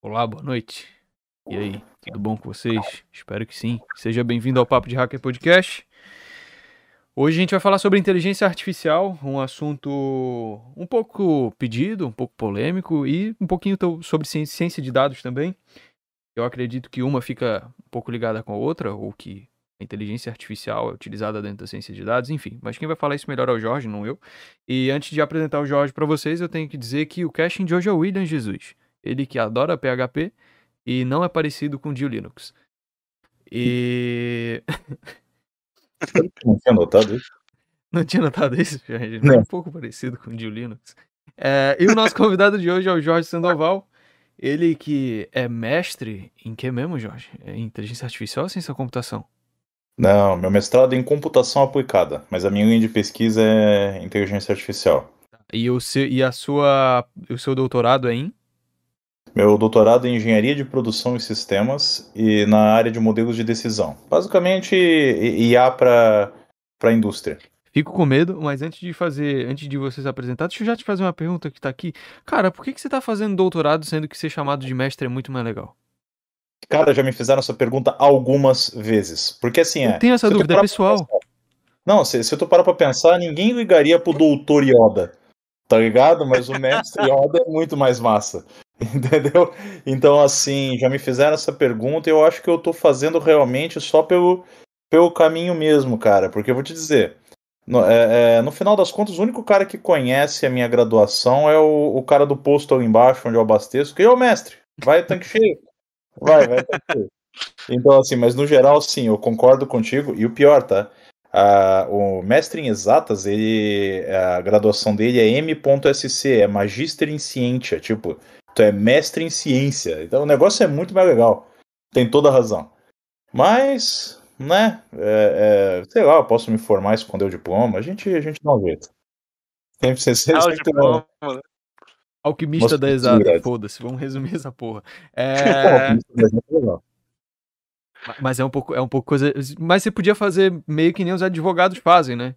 Olá, boa noite. E aí, tudo bom com vocês? Espero que sim. Seja bem-vindo ao Papo de Hacker Podcast. Hoje a gente vai falar sobre inteligência artificial, um assunto um pouco pedido, um pouco polêmico e um pouquinho sobre ciência de dados também. Eu acredito que uma fica um pouco ligada com a outra, ou que a inteligência artificial é utilizada dentro da ciência de dados, enfim. Mas quem vai falar isso melhor é o Jorge, não eu. E antes de apresentar o Jorge para vocês, eu tenho que dizer que o casting de hoje é o William Jesus. Ele que adora PHP e não é parecido com o Dio Linux. E. Não tinha notado isso. Não tinha notado isso, Jorge? Não. É um pouco parecido com o Dio Linux. É, e o nosso convidado de hoje é o Jorge Sandoval. Ele que é mestre em que mesmo, Jorge? É inteligência artificial ou ciência da computação? Não, meu mestrado é em computação aplicada, mas a minha linha de pesquisa é inteligência artificial. E o seu, e a sua, o seu doutorado é em? Meu doutorado em engenharia de produção e sistemas e na área de modelos de decisão. Basicamente, IA para a indústria. Fico com medo, mas antes de fazer, antes de vocês apresentar, deixa eu já te fazer uma pergunta que tá aqui. Cara, por que, que você tá fazendo doutorado sendo que ser chamado de mestre é muito mais legal? Cara, já me fizeram essa pergunta algumas vezes. Porque assim é. Eu tenho essa dúvida, é pessoal. Não, se, se tu parar pra pensar, ninguém ligaria pro doutor Yoda. Tá ligado? Mas o mestre Yoda é muito mais massa. Entendeu? Então, assim, já me fizeram essa pergunta e eu acho que eu tô fazendo realmente só pelo, pelo caminho mesmo, cara. Porque eu vou te dizer, no, é, é, no final das contas, o único cara que conhece a minha graduação é o, o cara do posto ali embaixo, onde eu abasteço, que é o mestre. Vai, tanque cheio. Vai, vai, tanque cheio. Então, assim, mas no geral, sim, eu concordo contigo. E o pior, tá? Ah, o mestre em exatas, ele, a graduação dele é M.SC, é Magister em Ciência. Tipo, tu é mestre em ciência. Então o negócio é muito mais legal. Tem toda a razão. Mas, né, é, é, sei lá, eu posso me formar e esconder o diploma. A gente, a gente dá um jeito. Tem que ser ah, diploma, né? Alquimista da exata, foda-se, vamos resumir essa porra. É... Mas é um pouco, é um pouco coisa. Mas você podia fazer meio que nem os advogados fazem, né?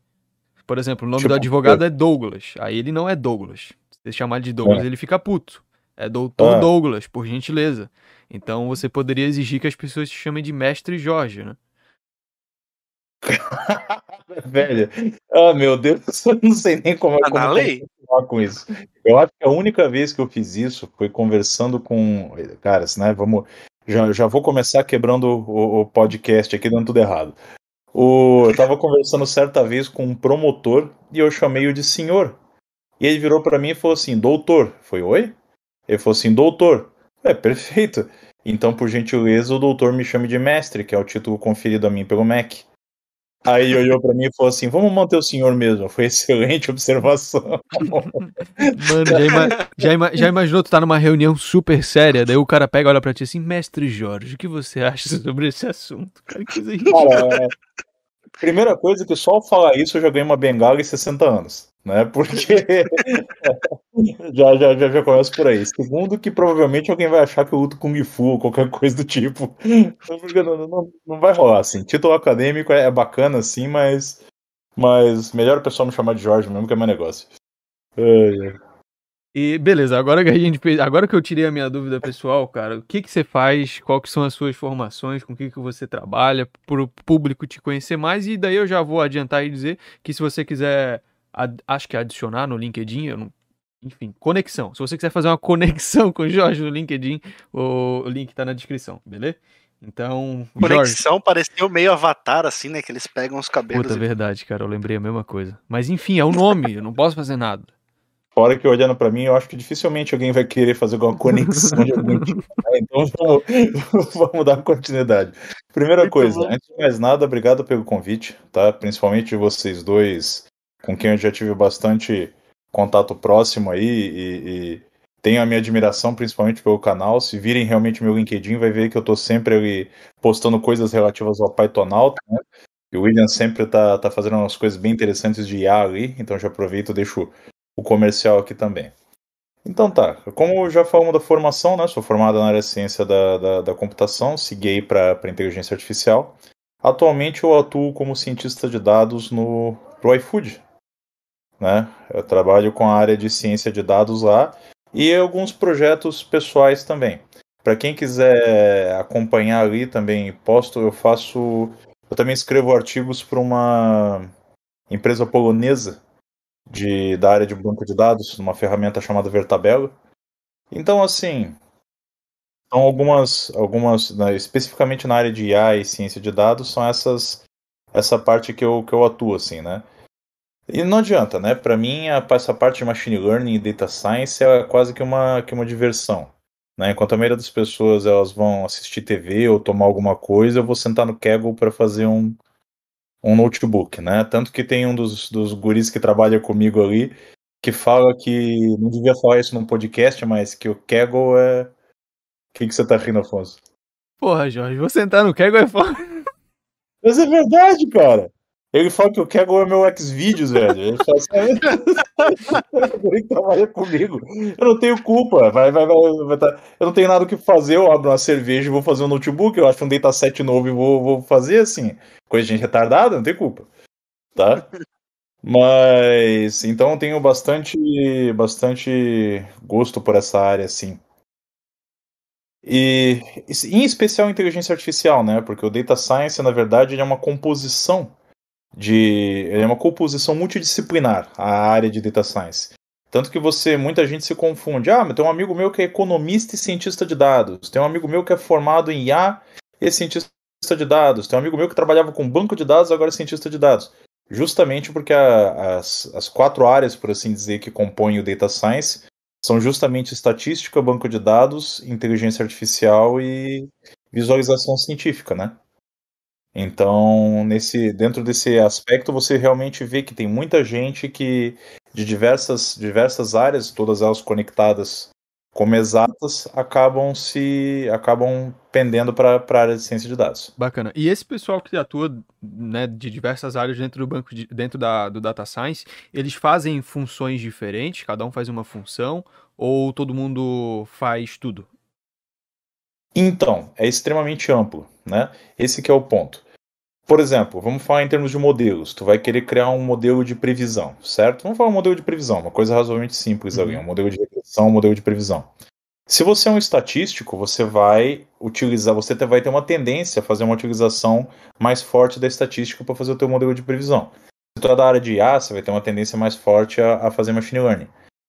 Por exemplo, o nome tipo, do advogado é Douglas. Aí ele não é Douglas. Se você chamar de Douglas, é. ele fica puto. É doutor ah. Douglas, por gentileza. Então você poderia exigir que as pessoas te chamem de mestre Jorge, né? Velho, oh meu Deus, eu não sei nem como, tá como na lei? com isso. Eu acho que a única vez que eu fiz isso foi conversando com. Caras, né? Vamos. Já, já vou começar quebrando o, o podcast aqui, dando tudo errado. O, eu tava conversando certa vez com um promotor e eu chamei o de senhor. E ele virou para mim e falou assim: Doutor. Foi oi? Ele falou assim: Doutor. É, perfeito. Então, por gentileza, o doutor me chame de mestre, que é o título conferido a mim pelo MEC. Aí olhou para mim e falou assim: vamos manter o senhor mesmo. Foi excelente observação. Mano, já, ima já, ima já, imaginou tu tá numa reunião super séria, daí o cara pega e olha pra ti assim, mestre Jorge, o que você acha sobre esse assunto? Cara, que cara, é... Primeira coisa que só ao falar isso eu já ganhei uma bengala em 60 anos né? Porque já, já, já, já começa por aí. Segundo, que provavelmente alguém vai achar que eu luto Kung Fu ou qualquer coisa do tipo. Não, não, não vai rolar, assim. Título acadêmico é, é bacana, assim, mas. Mas melhor o pessoal me chamar de Jorge mesmo, que é meu negócio. E beleza, agora que a gente agora que eu tirei a minha dúvida pessoal, cara, o que que você faz, quais são as suas formações, com o que que você trabalha, para o público te conhecer mais e daí eu já vou adiantar e dizer que se você quiser ad, acho que adicionar no LinkedIn, eu não, enfim, conexão. Se você quiser fazer uma conexão com o Jorge no LinkedIn, o, o link tá na descrição, beleza? Então, Conexão Jorge... pareceu meio avatar, assim, né? Que eles pegam os cabelos. Puta, e... verdade, cara, eu lembrei a mesma coisa. Mas enfim, é o nome, eu não posso fazer nada. Fora que olhando para mim, eu acho que dificilmente alguém vai querer fazer alguma conexão de algum tipo. Né? Então vamos, vamos, dar continuidade. Primeira Muito coisa, bom. antes de mais nada, obrigado pelo convite, tá? Principalmente vocês dois com quem eu já tive bastante contato próximo aí e, e tenho a minha admiração principalmente pelo canal. Se virem realmente meu LinkedIn, vai ver que eu estou sempre ali postando coisas relativas ao Pythonauta, né? E o William sempre tá, tá fazendo umas coisas bem interessantes de IA ali, então já aproveito e deixo o comercial aqui também. Então tá, como já falamos da formação, né? Sou formado na área de ciência da, da, da computação, segui para inteligência artificial. Atualmente eu atuo como cientista de dados no pro iFood, né? Eu trabalho com a área de ciência de dados lá e alguns projetos pessoais também. Para quem quiser acompanhar ali também, posto, eu faço. Eu também escrevo artigos para uma empresa polonesa de, da área de banco de dados, uma ferramenta chamada Vertabelo. Então, assim, são algumas, algumas né, especificamente na área de IA e ciência de dados, são essas essa parte que eu, que eu atuo, assim, né? E não adianta, né? Para mim, essa parte de machine learning e data science é quase que uma, que uma diversão. Né? Enquanto a maioria das pessoas elas vão assistir TV ou tomar alguma coisa, eu vou sentar no Kaggle para fazer um, um notebook, né? Tanto que tem um dos, dos guris que trabalha comigo ali que fala que não devia falar isso num podcast, mas que o Kaggle é. O que, que você tá rindo, Afonso? Porra, Jorge, vou sentar no Kaggle é foda. Mas é verdade, cara. Ele fala que o Kaggle é meu Xvideos, velho. Ele fala assim, ele trabalha comigo. Eu não tenho culpa. Vai, vai, vai, vai tá... Eu não tenho nada o que fazer. Eu abro uma cerveja e vou fazer um notebook. Eu acho um dataset novo e vou, vou fazer assim. Coisa de gente retardada, não tem culpa. Tá? Mas então eu tenho bastante, bastante gosto por essa área, assim. E em especial inteligência artificial, né? Porque o data science, na verdade, é uma composição de é uma composição multidisciplinar a área de data science. Tanto que você, muita gente se confunde. Ah, mas tem um amigo meu que é economista e cientista de dados. Tem um amigo meu que é formado em IA e cientista de dados. Tem um amigo meu que trabalhava com banco de dados, agora é cientista de dados. Justamente porque a, as, as quatro áreas, por assim dizer, que compõem o data science são justamente estatística, banco de dados, inteligência artificial e visualização científica, né? Então, nesse, dentro desse aspecto, você realmente vê que tem muita gente que de diversas, diversas áreas, todas elas conectadas como exatas, acabam se acabam pendendo para a área de ciência de dados. Bacana. E esse pessoal que atua né, de diversas áreas dentro do banco de, dentro da, do data science, eles fazem funções diferentes, cada um faz uma função, ou todo mundo faz tudo? Então, é extremamente amplo, né? Esse que é o ponto. Por exemplo, vamos falar em termos de modelos. Tu vai querer criar um modelo de previsão, certo? Vamos falar um modelo de previsão, uma coisa razoavelmente simples uhum. ali, um modelo de regressão, um modelo de previsão. Se você é um estatístico, você vai utilizar, você vai ter uma tendência a fazer uma utilização mais forte da estatística para fazer o teu modelo de previsão. Se tu é da área de IA, você vai ter uma tendência mais forte a, a fazer machine learning.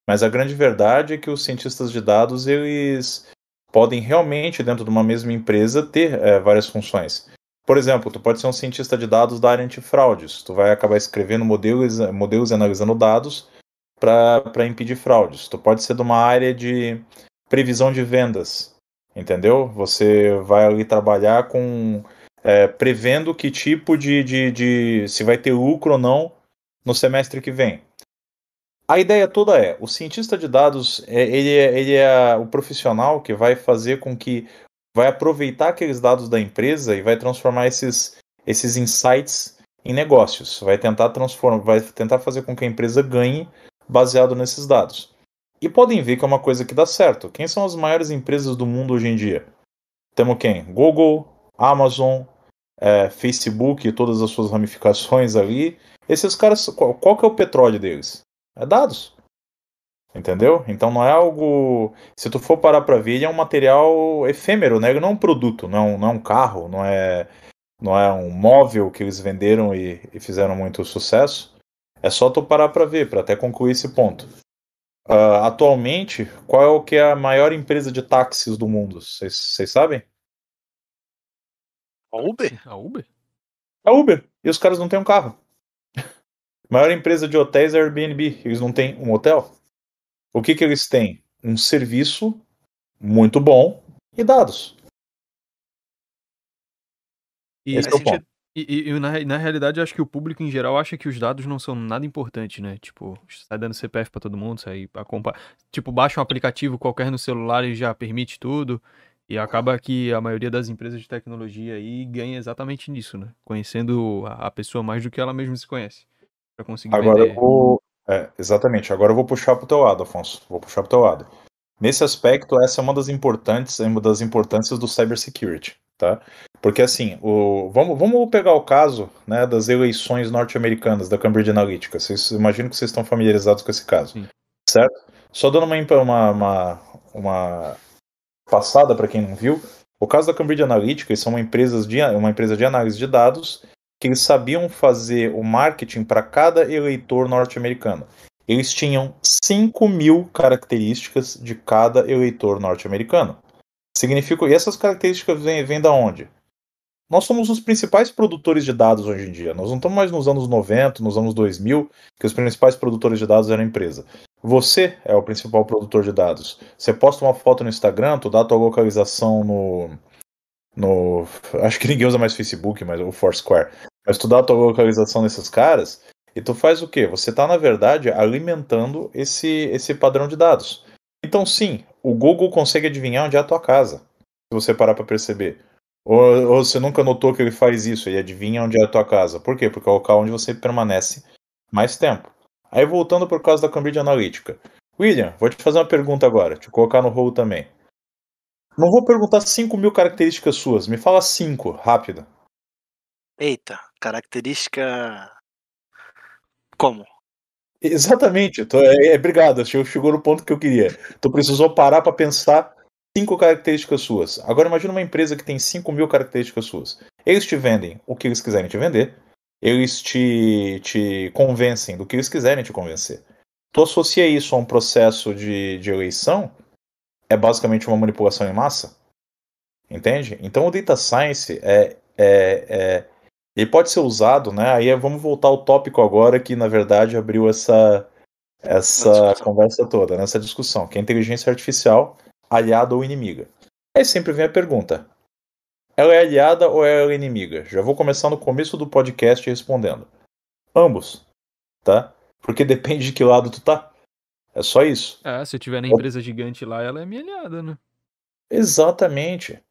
Mas a grande verdade é que os cientistas de dados, eles podem realmente, dentro de uma mesma empresa, ter é, várias funções. Por exemplo, tu pode ser um cientista de dados da área antifraudes. Tu vai acabar escrevendo modelos, modelos e analisando dados para impedir fraudes. Tu pode ser de uma área de previsão de vendas, entendeu? Você vai ali trabalhar com é, prevendo que tipo de, de, de se vai ter lucro ou não no semestre que vem. A ideia toda é, o cientista de dados, é, ele é, ele é o profissional que vai fazer com que vai aproveitar aqueles dados da empresa e vai transformar esses, esses insights em negócios. Vai tentar transformar, vai tentar fazer com que a empresa ganhe baseado nesses dados. E podem ver que é uma coisa que dá certo. Quem são as maiores empresas do mundo hoje em dia? Temos quem? Google, Amazon, é, Facebook e todas as suas ramificações ali. Esses caras, qual, qual que é o petróleo deles? É dados. Entendeu? Então não é algo. Se tu for parar pra ver, ele é um material efêmero, né? Ele não é um produto, não é um, não é um carro, não é, não é um móvel que eles venderam e, e fizeram muito sucesso. É só tu parar pra ver, para até concluir esse ponto. Uh, atualmente, qual é o que é a maior empresa de táxis do mundo? Vocês sabem? A Uber? A Uber? A Uber. E os caras não têm um carro. A maior empresa de hotéis é a Airbnb. Eles não têm um hotel. O que, que eles têm? Um serviço muito bom e dados. E, Esse é o ponto. E, e, na, na realidade, eu acho que o público em geral acha que os dados não são nada importantes, né? Tipo, sai dando CPF para todo mundo, sai acompanha. Tipo, baixa um aplicativo qualquer no celular e já permite tudo. E acaba que a maioria das empresas de tecnologia aí ganha exatamente nisso, né? Conhecendo a, a pessoa mais do que ela mesma se conhece. Pra conseguir Agora vender. eu vou, é, exatamente. Agora eu vou puxar para o teu lado, Afonso. Vou puxar para o teu lado. Nesse aspecto, essa é uma das importantes, é uma das importâncias do cybersecurity, tá? Porque assim, o, vamos, vamos pegar o caso né, das eleições norte-americanas da Cambridge Analytica. Vocês imagino que vocês estão familiarizados com esse caso, Sim. certo? Só dando uma, uma, uma, uma passada, para quem não viu, o caso da Cambridge Analytica, eles são uma empresa de, uma empresa de análise de dados que eles sabiam fazer o marketing para cada eleitor norte-americano. Eles tinham 5 mil características de cada eleitor norte-americano. Significa, e essas características vêm, vêm da onde? Nós somos os principais produtores de dados hoje em dia. Nós não estamos mais nos anos 90, nos anos 2000, que os principais produtores de dados eram a empresa. Você é o principal produtor de dados. Você posta uma foto no Instagram, tu dá a tua localização no, no. Acho que ninguém usa mais Facebook, mas o Foursquare. Mas tu dá a tua localização nesses caras e tu faz o quê? Você está, na verdade, alimentando esse, esse padrão de dados. Então, sim, o Google consegue adivinhar onde é a tua casa, se você parar para perceber. Ou, ou, você nunca notou que ele faz isso, ele adivinha onde é a tua casa. Por quê? Porque é o local onde você permanece mais tempo. Aí voltando por causa da Cambridge Analytica. William, vou te fazer uma pergunta agora, te colocar no rolo também. Não vou perguntar 5 mil características suas, me fala 5, rápida. Eita, característica. Como? Exatamente, tô, é, é, obrigado, chegou no ponto que eu queria. Tu precisou parar para pensar cinco características suas. Agora imagina uma empresa que tem 5 mil características suas. Eles te vendem o que eles quiserem te vender, eles te, te convencem do que eles quiserem te convencer. Tu associa isso a um processo de, de eleição, é basicamente uma manipulação em massa. Entende? Então o data science é, é, é ele pode ser usado, né? Aí vamos voltar ao tópico agora que na verdade abriu essa essa conversa toda, nessa discussão, que é a inteligência artificial aliada ou inimiga. Aí sempre vem a pergunta: ela é aliada ou ela é inimiga? Já vou começar no começo do podcast respondendo. Ambos, tá? Porque depende de que lado tu tá. É só isso. É, se eu tiver na empresa gigante lá, ela é minha aliada, né? Exatamente.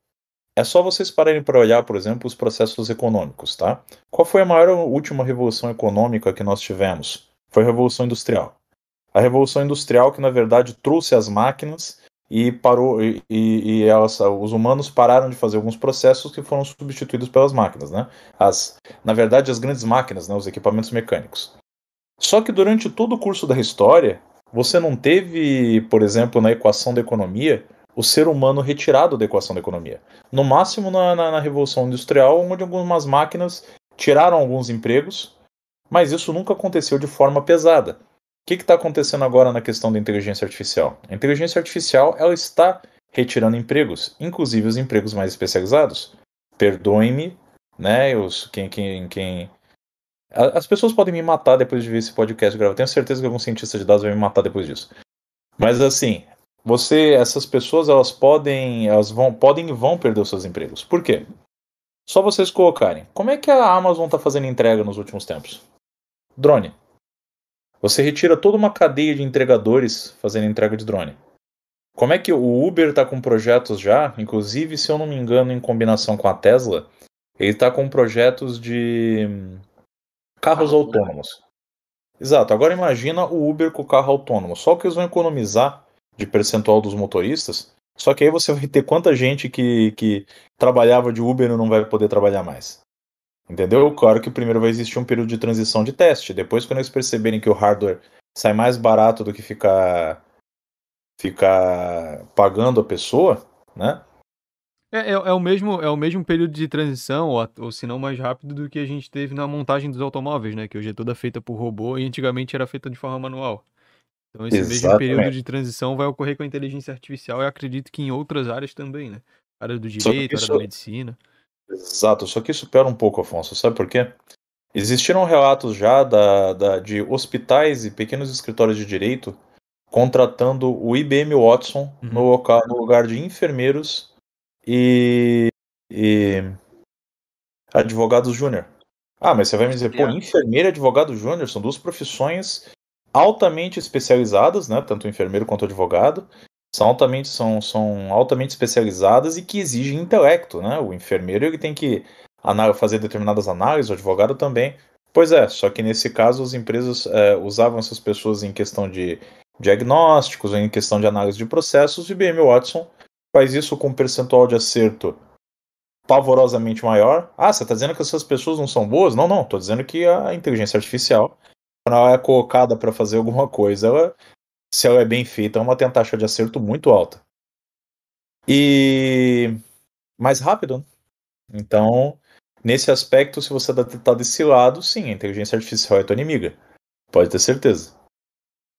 É só vocês pararem para olhar, por exemplo, os processos econômicos, tá? Qual foi a maior última revolução econômica que nós tivemos? Foi a Revolução Industrial. A Revolução Industrial que, na verdade, trouxe as máquinas e parou e, e elas, os humanos pararam de fazer alguns processos que foram substituídos pelas máquinas, né? As, na verdade, as grandes máquinas, né? Os equipamentos mecânicos. Só que durante todo o curso da história, você não teve, por exemplo, na equação da economia, o ser humano retirado da equação da economia. No máximo na, na, na Revolução Industrial, onde algumas máquinas tiraram alguns empregos, mas isso nunca aconteceu de forma pesada. O que está acontecendo agora na questão da inteligência artificial? A inteligência artificial ela está retirando empregos, inclusive os empregos mais especializados. Perdoem-me, né? Os, quem, quem, quem... As pessoas podem me matar depois de ver esse podcast gravado. Tenho certeza que algum cientista de dados vai me matar depois disso. Mas assim, você, essas pessoas, elas podem, elas vão, podem e vão perder os seus empregos. Por quê? Só vocês colocarem. Como é que a Amazon está fazendo entrega nos últimos tempos? Drone. Você retira toda uma cadeia de entregadores fazendo entrega de drone. Como é que o Uber está com projetos já, inclusive, se eu não me engano, em combinação com a Tesla, ele está com projetos de carros autônomos. Exato. Agora imagina o Uber com o carro autônomo. Só que eles vão economizar de percentual dos motoristas. Só que aí você vai ter quanta gente que, que trabalhava de Uber e não vai poder trabalhar mais. Entendeu? Claro que primeiro vai existir um período de transição de teste. Depois, quando eles perceberem que o hardware sai mais barato do que ficar, ficar pagando a pessoa, né? É, é, é, o mesmo, é o mesmo período de transição, ou, ou se não mais rápido, do que a gente teve na montagem dos automóveis, né? Que hoje é toda feita por robô e antigamente era feita de forma manual. Então esse Exatamente. mesmo período de transição vai ocorrer com a inteligência artificial e acredito que em outras áreas também, né? Área do direito, área da medicina. Exato, só que isso piora um pouco, Afonso. Sabe por quê? Existiram relatos já da, da, de hospitais e pequenos escritórios de direito contratando o IBM Watson uhum. no, local, no lugar de enfermeiros e, e advogados júnior. Ah, mas você vai me dizer, pô, enfermeiro e advogado júnior são duas profissões altamente especializadas, né? Tanto o enfermeiro quanto o advogado são altamente, são, são altamente especializadas e que exigem intelecto, né? O enfermeiro ele tem que fazer determinadas análises, o advogado também. Pois é, só que nesse caso as empresas é, usavam essas pessoas em questão de diagnósticos, em questão de análise de processos, e IBM Watson faz isso com um percentual de acerto pavorosamente maior. Ah, você está dizendo que essas pessoas não são boas? Não, não, estou dizendo que a inteligência artificial, é colocada para fazer alguma coisa, ela se ela é bem feita, ela tem uma taxa de acerto muito alta. e mais rápido. Né? Então, nesse aspecto, se você está desse lado, sim, a inteligência artificial é tua inimiga. Pode ter certeza.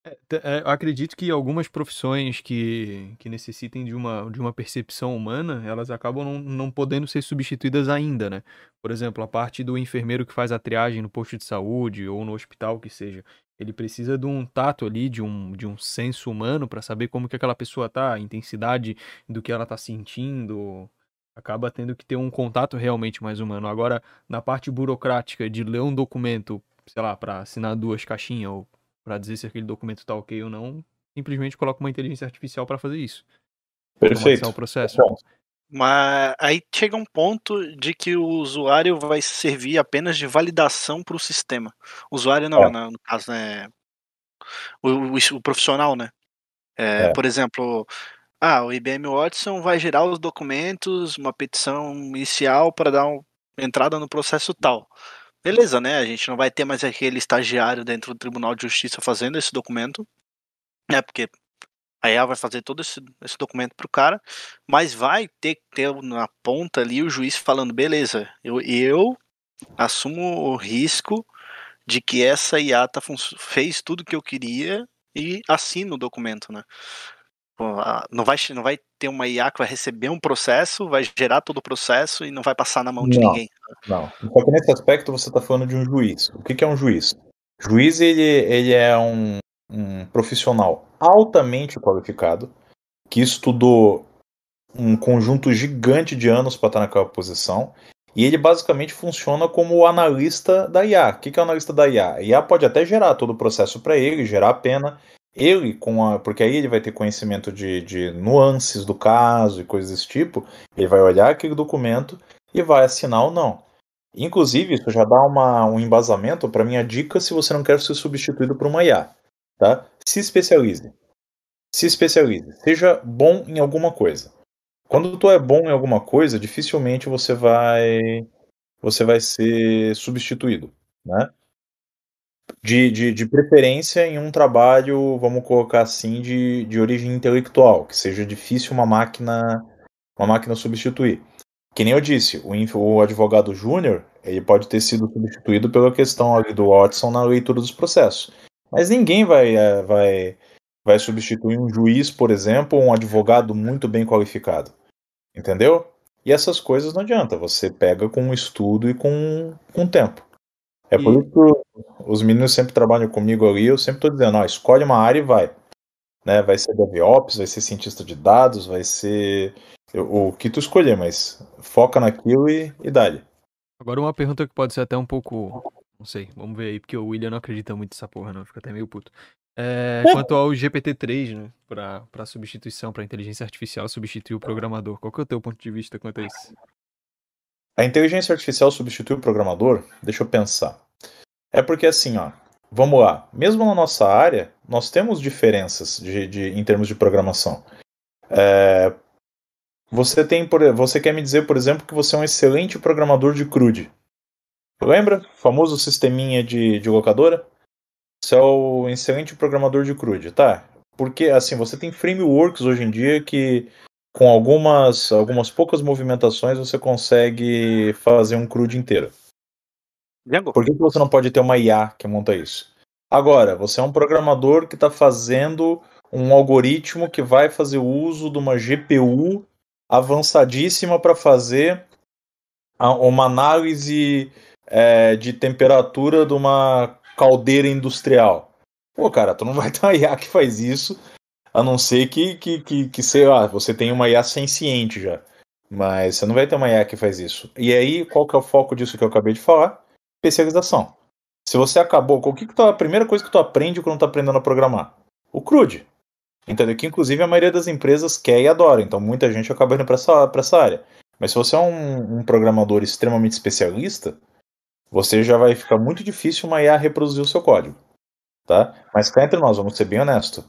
É, é, eu acredito que algumas profissões que, que necessitem de uma, de uma percepção humana, elas acabam não, não podendo ser substituídas ainda, né? Por exemplo, a parte do enfermeiro que faz a triagem no posto de saúde ou no hospital, que seja. Ele precisa de um tato ali, de um, de um senso humano para saber como que aquela pessoa tá, a intensidade do que ela tá sentindo. Acaba tendo que ter um contato realmente mais humano. Agora, na parte burocrática de ler um documento, sei lá, para assinar duas caixinhas ou para dizer se aquele documento tá ok ou não, simplesmente coloca uma inteligência artificial para fazer isso. Perfeito. o processo. Bom. Mas aí chega um ponto de que o usuário vai servir apenas de validação para o sistema. O usuário não, É. né, no caso, né? O, o- o profissional, né? É, É. Por exemplo, ah, o IBM Watson vai gerar os documentos, uma petição inicial para dar um- entrada no processo tal. Beleza, né? A gente não vai ter mais aquele estagiário dentro do Tribunal de Justiça fazendo esse documento, né? Porque a IA vai fazer todo esse, esse documento pro cara, mas vai ter que ter na ponta ali o juiz falando, beleza, eu, eu assumo o risco de que essa IA tá, fez tudo que eu queria e assino o documento, né? Não vai, não vai ter uma IA que vai receber um processo, vai gerar todo o processo e não vai passar na mão de Não. ninguém. Não. Só que nesse aspecto você está falando de um juiz. O que, que é um juiz? Juiz ele, ele é um, um profissional altamente qualificado que estudou um conjunto gigante de anos para estar naquela posição e ele basicamente funciona como o analista da IA. O que, que é o analista da IA? A IA pode até gerar todo o processo para ele, gerar a pena. Ele, com a, porque aí ele vai ter conhecimento de, de nuances do caso e coisas desse tipo, ele vai olhar aquele documento e vai assinar ou não. Inclusive, isso já dá uma, um embasamento para minha dica se você não quer ser substituído por uma IA. Tá? Se especialize. Se especialize. Seja bom em alguma coisa. Quando tu é bom em alguma coisa, dificilmente você vai você vai ser substituído, né? De, de, de preferência em um trabalho, vamos colocar assim, de, de origem intelectual, que seja difícil uma máquina uma máquina substituir. Que nem eu disse, o, o advogado júnior, ele pode ter sido substituído pela questão ali do Watson na leitura dos processos. Mas ninguém vai, eh, vai, vai substituir um juiz, por exemplo, ou um advogado muito bem qualificado. Entendeu? E essas coisas não adianta, você pega com estudo e com, com tempo. É por E- isso que os meninos sempre trabalham comigo ali, eu sempre estou dizendo, ó, escolhe uma área e vai. Né? Vai ser DevOps, vai ser cientista de dados, vai ser o que tu escolher, mas foca naquilo e, e dá-lhe. Agora uma pergunta que pode ser até um pouco. Não sei, vamos ver aí, porque o William não acredita muito nessa porra, não. Fica até meio puto. É, quanto ao GPT-3, né? Pra, pra substituição, pra inteligência artificial substituir o programador. Qual que é o teu ponto de vista quanto a isso? A inteligência artificial substitui o programador? Deixa eu pensar. É porque assim, ó, vamos lá. Mesmo na nossa área, nós temos diferenças de, de- em termos de programação. É, você tem, por, você quer me dizer, por exemplo, que você é um excelente programador de CRUD. Lembra? O famoso sisteminha de, de locadora? Você é o excelente programador de CRUD, tá? Porque assim, você tem frameworks hoje em dia que com algumas, algumas poucas movimentações você consegue fazer um CRUD inteiro. Django? Por que, que você não pode ter uma IA que monta isso? Agora, você é um programador que está fazendo um algoritmo que vai fazer uso de uma GPU avançadíssima para fazer uma análise é, de temperatura de uma caldeira industrial. Pô, cara, tu não vai ter uma IA que faz isso, a não ser que, que, que, que sei lá, você tem uma IA senciente já. Mas você não vai ter uma IA que faz isso. E aí, qual que é o foco disso que eu acabei de falar? Especialização. Se você acabou, o que, que tu, a primeira coisa que tu aprende quando tá aprendendo a programar? O CRUD. Entendeu? Que inclusive a maioria das empresas quer e adora, então muita gente acaba indo para essa, essa área. Mas se você é um, um programador extremamente especialista, você já vai ficar muito difícil uma IA reproduzir o seu código. Tá? Mas cá entre nós, vamos ser bem honesto.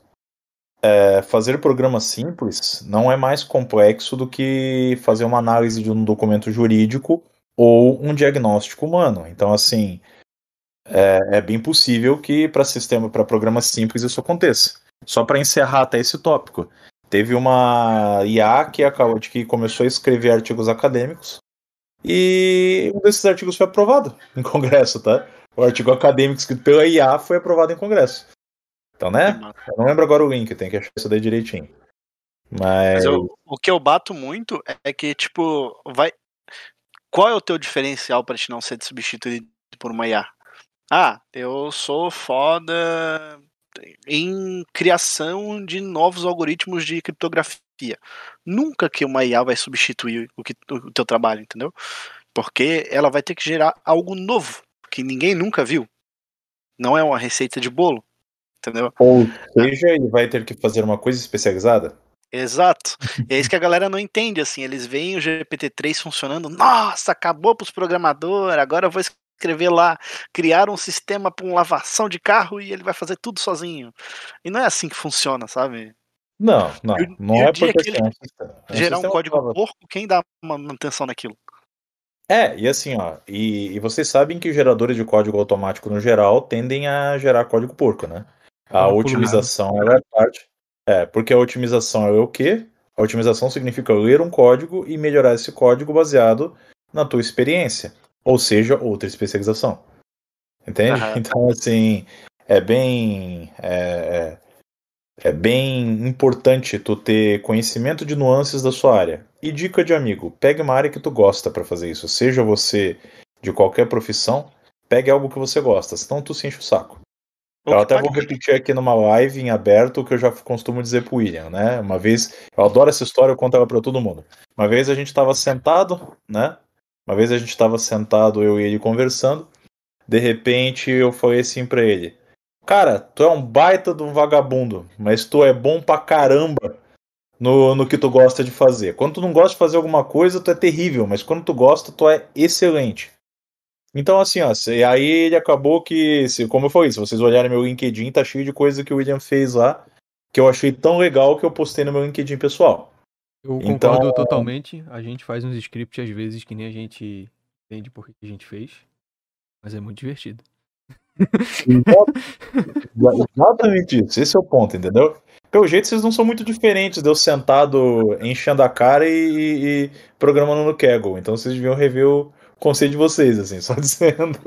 É, fazer programas simples não é mais complexo do que fazer uma análise de um documento jurídico ou um diagnóstico humano. Então, assim, é, é bem possível que para sistema, para programas simples isso aconteça. Só para encerrar até esse tópico, Teve uma IA que acabou de que começou a escrever artigos acadêmicos e um desses artigos foi aprovado em congresso, tá? O artigo acadêmico escrito pela IA foi aprovado em congresso. Então, né? Eu não lembro agora o link, tem que achar isso daí direitinho. Mas, Mas eu- o que eu bato muito é que, tipo, vai. Qual é o teu diferencial para te não ser substituído por uma IA? Ah, eu sou foda em criação de novos algoritmos de criptografia. Nunca que uma IA vai substituir o, que, o teu trabalho, entendeu? Porque ela vai ter que gerar algo novo que ninguém nunca viu. Não é uma receita de bolo, entendeu? ou seja, ele vai ter que fazer uma coisa especializada. Exato. E é isso que a galera não entende, assim. Eles veem o GPT-3 funcionando, nossa, acabou pros programadores, agora eu vou escrever lá, criar um sistema para uma lavação de carro e ele vai fazer tudo sozinho. E não é assim que funciona, sabe? Não, não. E não e é porque que assim, é um sistema- é um Gerar um código porco, quem dá uma manutenção naquilo? É, e assim, ó, e, e vocês sabem que geradores de código automático no geral tendem a gerar código porco, né? A otimização é parte. É, porque a otimização é o quê? A otimização significa ler um código e melhorar esse código baseado na tua experiência. Ou seja, outra especialização. Entende? Aham. Então, assim, é bem. É, é, é bem importante tu ter conhecimento de nuances da sua área. E dica de amigo, pegue uma área que tu gosta para fazer isso. Seja você de qualquer profissão, pegue algo que você gosta, senão tu se enche o saco. Eu até vou repetir aqui numa live em aberto o que eu já costumo dizer pro William, né? Uma vez, eu adoro essa história, eu conto ela pra todo mundo. Uma vez a gente estava sentado, né? Uma vez a gente estava sentado, eu e ele conversando. De repente eu falei assim pra ele: Cara, tu é um baita de um vagabundo, mas tu é bom pra caramba no, no que tu gosta de fazer. Quando tu não gosta de fazer alguma coisa, tu é terrível, mas quando tu gosta, tu é excelente. Então, assim, ó, se- aí ele acabou que, como eu falei, se vocês olharem meu LinkedIn, tá cheio de coisa que o William fez lá, que eu achei tão legal que eu postei no meu LinkedIn pessoal. Eu Então- concordo totalmente. A gente faz uns scripts às vezes que nem a gente entende por que que a gente fez. Mas é muito divertido. Exatamente isso, esse é o ponto, entendeu? Pelo jeito, vocês não são muito diferentes de eu sentado enchendo a cara e, e- e programando no Kaggle. Então vocês deviam rever o conceito de vocês, assim, só dizendo.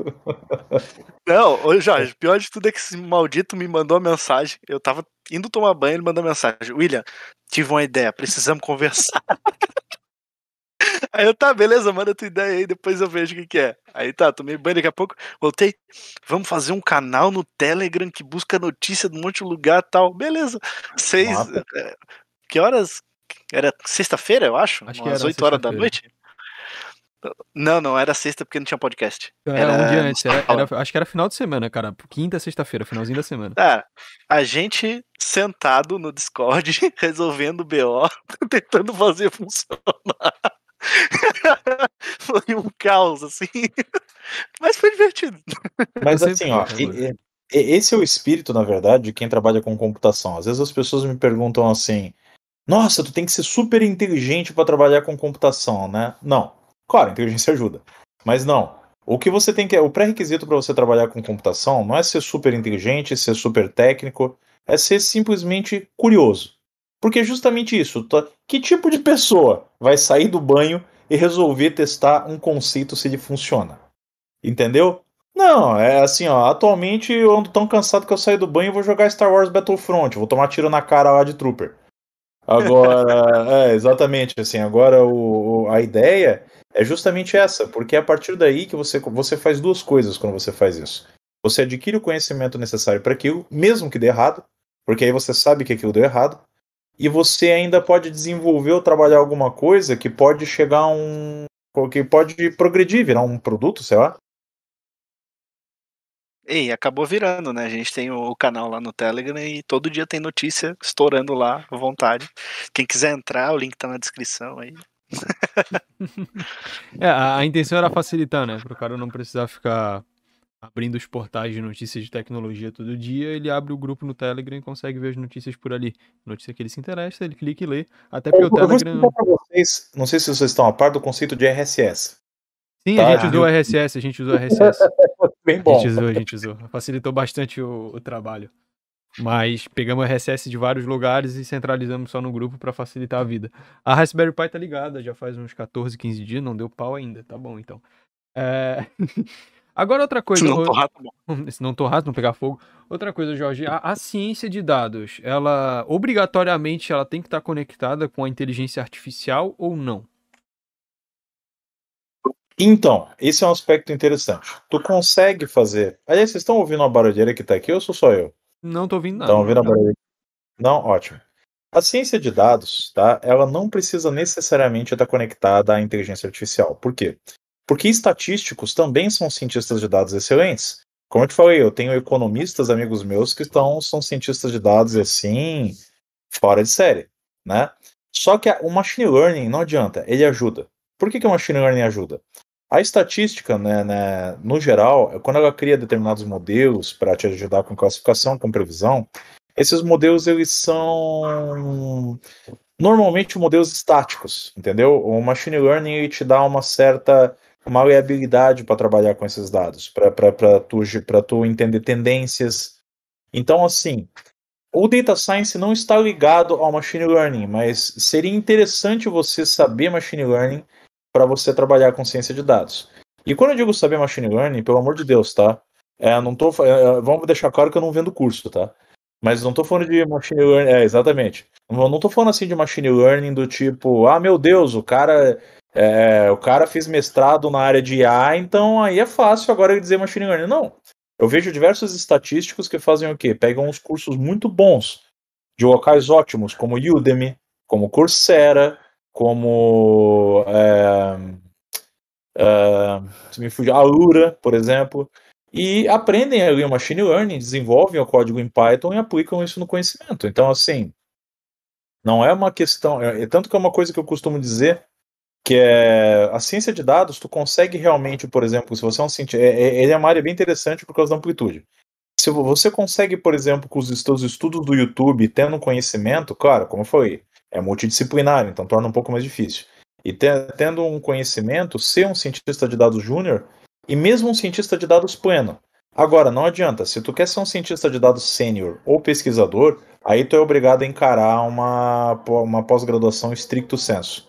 Não, ô Jorge, pior de tudo é que esse maldito me mandou uma mensagem. Eu tava indo tomar banho, ele mandou mensagem. William, tive uma ideia, precisamos conversar. Aí eu, tá, beleza, manda tua ideia aí, depois eu vejo o que, que é. Aí tá, tomei banho daqui a pouco, voltei. Vamos fazer um canal no Telegram que busca notícia de um monte de lugar e tal. Beleza. Seis. Mata. é, Que horas? Era sexta-feira, eu acho? Acho que Umas era 8 horas da noite? Não, não, era sexta porque não tinha podcast. Era, um dia antes. Era, era- acho que era final de semana, cara. Quinta, sexta-feira, finalzinho da semana. É, a gente sentado no Discord, resolvendo o BO, tentando fazer funcionar. Foi um caos, assim. Mas foi divertido. Mas assim, ó, e- e- e- esse é o espírito, na verdade, de quem trabalha com computação. Às vezes as pessoas me perguntam assim: Nossa, tu tem que ser super inteligente para trabalhar com computação, né? Não. Claro, a inteligência ajuda. Mas não. O que você tem que. O pré-requisito para você trabalhar com computação não é ser super inteligente, ser super técnico, é ser simplesmente curioso. Porque é justamente isso. tu- Que tipo de pessoa vai sair do banho e resolver testar um conceito se ele funciona? Entendeu? Não, é assim, ó. Atualmente eu ando tão cansado que eu saio do banho e vou jogar Star Wars Battlefront. Vou tomar tiro na cara lá de Trooper. Agora, é, exatamente, assim, agora o, o- a ideia é justamente essa, porque é a partir daí que você, você faz duas coisas quando você faz isso. Você adquire o conhecimento necessário para aquilo, mesmo que dê errado, porque aí você sabe que aquilo deu errado, e você ainda pode desenvolver ou trabalhar alguma coisa que pode chegar a um. que pode progredir, virar um produto, sei lá. E acabou virando, né? A gente tem o canal lá no Telegram e todo dia tem notícia estourando lá à vontade. Quem quiser entrar, o link tá na descrição aí. É, a, a intenção era facilitar, né? Para o cara não precisar ficar abrindo os portais de notícias de tecnologia todo dia. Ele abre o grupo no Telegram e consegue ver as notícias por ali. Notícia que ele se interessa, ele clica e lê. Até porque Eu, o Telegram. vocês, não sei se vocês estão a par do conceito de RSS. Sim, Tá, a gente usou o RSS, a gente usou o RSS. Bem A bom. gente usou, a gente usou. Facilitou bastante o, o trabalho. Mas pegamos RSS de vários lugares e centralizamos só no grupo para facilitar a vida. A Raspberry Pi tá ligada, já faz uns 14, 15 dias, não deu pau ainda, tá bom então. É... Agora outra coisa. Se não torrar, tá bom. Se não torrar, se não pegar fogo. Outra coisa, Jorge, a, a, ciência de dados, ela obrigatoriamente ela tem que estar conectada com a inteligência artificial ou não? Então, esse é um aspecto interessante. Tu consegue fazer. Aliás, vocês estão ouvindo a barulheira que tá aqui ou sou só eu? Não tô ouvindo nada. Estão ouvindo a barulheira? Não, ótimo. A ciência de dados, tá? Ela não precisa necessariamente estar conectada à inteligência artificial. Por quê? Porque estatísticos também são cientistas de dados excelentes. Como eu te falei, eu tenho economistas, amigos meus, que estão, são cientistas de dados assim, fora de série, né? Só que o machine learning não adianta, ele ajuda. Por que, que o machine learning ajuda? A estatística, né, né, no geral, quando ela cria determinados modelos para te ajudar com classificação, com previsão, esses modelos eles são normalmente modelos estáticos, entendeu? O machine learning te dá uma certa maleabilidade para trabalhar com esses dados, para tu, tu entender tendências. Então, assim, o data science não está ligado ao machine learning, mas seria interessante você saber machine learning para você trabalhar com ciência de dados. E quando eu digo saber machine learning, pelo amor de Deus, tá? É, não tô, é, vamos deixar claro que eu não vendo curso, tá? Mas não tô falando de machine learning, é, exatamente. Não, não tô falando assim de machine learning do tipo, ah, meu Deus, o cara é, o cara fez mestrado na área de IA, então aí é fácil agora dizer machine learning. Não. Eu vejo diversos estatísticos que fazem o quê? Pegam uns cursos muito bons, de locais ótimos, como Udemy, como Coursera, como é, é, se me fugir, Alura, por exemplo, e aprendem ali o machine learning, desenvolvem o código em Python e aplicam isso no conhecimento. Então, assim, não é uma questão, é, tanto que é uma coisa que eu costumo dizer que é a ciência de dados, tu consegue realmente, por exemplo, se você é um cientista, é, é, ele é uma área bem interessante por causa da amplitude. Se você consegue, por exemplo, com os seus estudos do YouTube, tendo conhecimento, claro, como eu falei, é multidisciplinar, então torna um pouco mais difícil. E tendo um conhecimento, ser um cientista de dados júnior e mesmo um cientista de dados pleno. Agora, não adianta, se tu quer ser um cientista de dados sênior ou pesquisador, aí tu é obrigado a encarar uma, uma pós-graduação estricto senso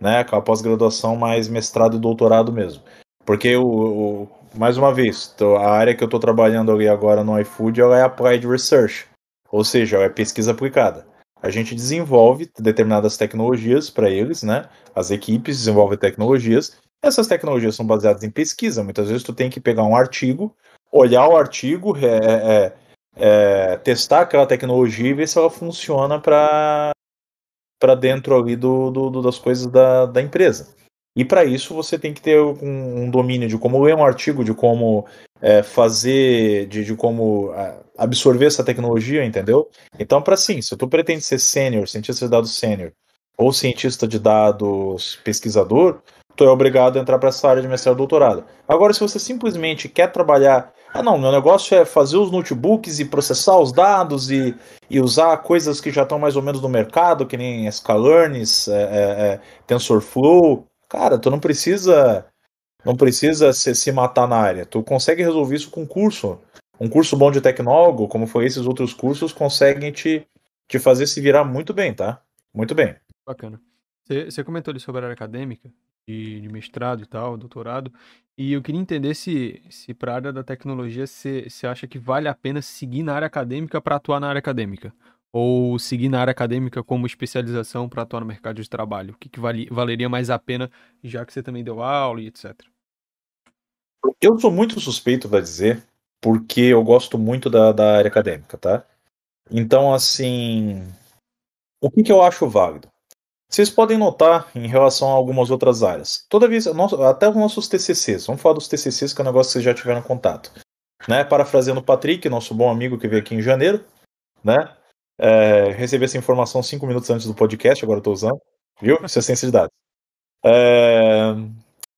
né? Com a pós-graduação mais mestrado e doutorado mesmo. Porque o, o mais uma vez, a área que eu estou trabalhando ali agora no iFood é Applied Research, ou seja, é pesquisa aplicada. A gente desenvolve determinadas tecnologias para eles, né? As equipes desenvolvem tecnologias. Essas tecnologias são baseadas em pesquisa. Muitas vezes tu tem que pegar um artigo, olhar o artigo, é, é, é, testar aquela tecnologia e ver se ela funciona para para dentro ali do, do, do, das coisas da, da empresa. E para isso você tem que ter um, um, domínio de como ler um artigo, de como é, fazer, de, de como é, absorver essa tecnologia, entendeu? Então, para sim, se tu pretende ser sênior, cientista de dados sênior, ou cientista de dados pesquisador, tu é obrigado a entrar para essa área de mestrado e doutorado. Agora, se você simplesmente quer trabalhar ah, não, meu negócio é fazer os notebooks e processar os dados e, e usar coisas que já estão mais ou menos no mercado, que nem Scalearns, é, é, é, TensorFlow. Cara, tu não precisa não precisa se, se matar na área. Tu consegue resolver isso com curso. Um curso bom de tecnólogo, como foi esses outros cursos, conseguem te, te fazer se virar muito bem, tá? Muito bem. Bacana. Você comentou ali sobre a área acadêmica de, de mestrado e tal, doutorado. E eu queria entender se, se para a área da tecnologia você acha que vale a pena seguir na área acadêmica para atuar na área acadêmica. Ou seguir na área acadêmica como especialização para atuar no mercado de trabalho. O que, que vale, valeria mais a pena, já que você também deu aula e etc. Eu sou muito suspeito para dizer, porque eu gosto muito da, da área acadêmica, tá? Então, assim, o que, que eu acho válido? Vocês podem notar em relação a algumas outras áreas. Toda vez, até os nossos TCCs, vamos falar dos TCCs, que é um negócio que vocês já tiveram contato. Né? Parafraseando o Patrick, nosso bom amigo que veio aqui em janeiro, né? É, recebi essa informação cinco minutos antes do podcast, agora tô usando, viu? Isso é ciência de dados. É,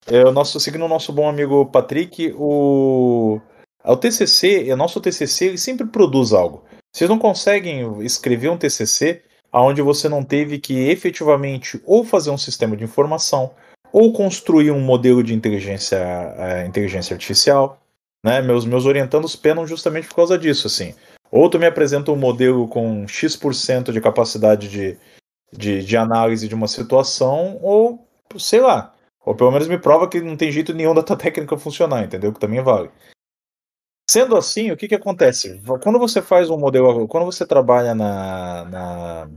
é, o nosso, seguindo o nosso bom amigo Patrick, o, o TCC, o nosso TCC, ele sempre produz algo. Vocês não conseguem escrever um TCC aonde você não teve que efetivamente ou fazer um sistema de informação ou construir um modelo de inteligência, uh, inteligência artificial. Né? Meus, meus orientandos penam justamente por causa disso. Assim. Ou tu me apresenta um modelo com X% de capacidade de, de, de análise de uma situação, ou sei lá. Ou pelo menos me prova que não tem jeito nenhum da tua técnica funcionar, entendeu? Que também vale. Sendo assim, o que, que acontece? Quando você faz um modelo, quando você trabalha na, na,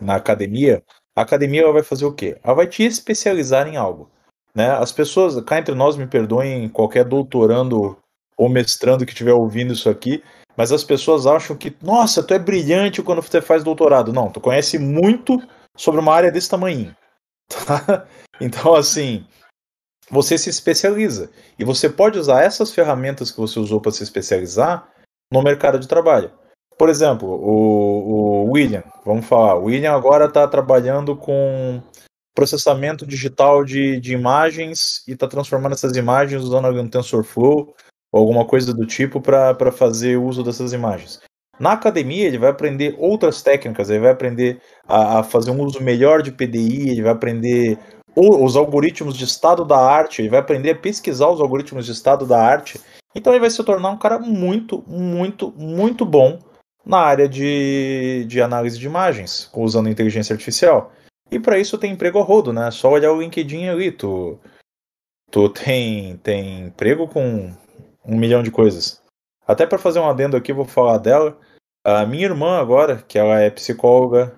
na academia, a academia vai fazer o quê? Ela vai te especializar em algo. Né? As pessoas, cá entre nós, me perdoem qualquer doutorando ou mestrando que estiver ouvindo isso aqui, mas as pessoas acham que, nossa, tu é brilhante quando você faz doutorado. Não, tu conhece muito sobre uma área desse tamanho. Tá? Então, assim, você se especializa. E você pode usar essas ferramentas que você usou para se especializar no mercado de trabalho. Por exemplo, o, o William, vamos falar, o William agora está trabalhando com processamento digital de, de imagens e está transformando essas imagens usando um TensorFlow ou alguma coisa do tipo para fazer uso dessas imagens. Na academia, ele vai aprender outras técnicas, ele vai aprender a, a fazer um uso melhor de PDI, ele vai aprender os algoritmos de estado da arte, ele vai aprender a pesquisar os algoritmos de estado da arte. Então ele vai se tornar um cara muito, muito, muito bom na área de, de análise de imagens, usando inteligência artificial. E para isso tem emprego a rodo, né? Só olhar o LinkedIn ali, tu, tu tem, tem emprego com um milhão de coisas. Até para fazer um adendo aqui, vou falar dela. A minha irmã agora, que ela é psicóloga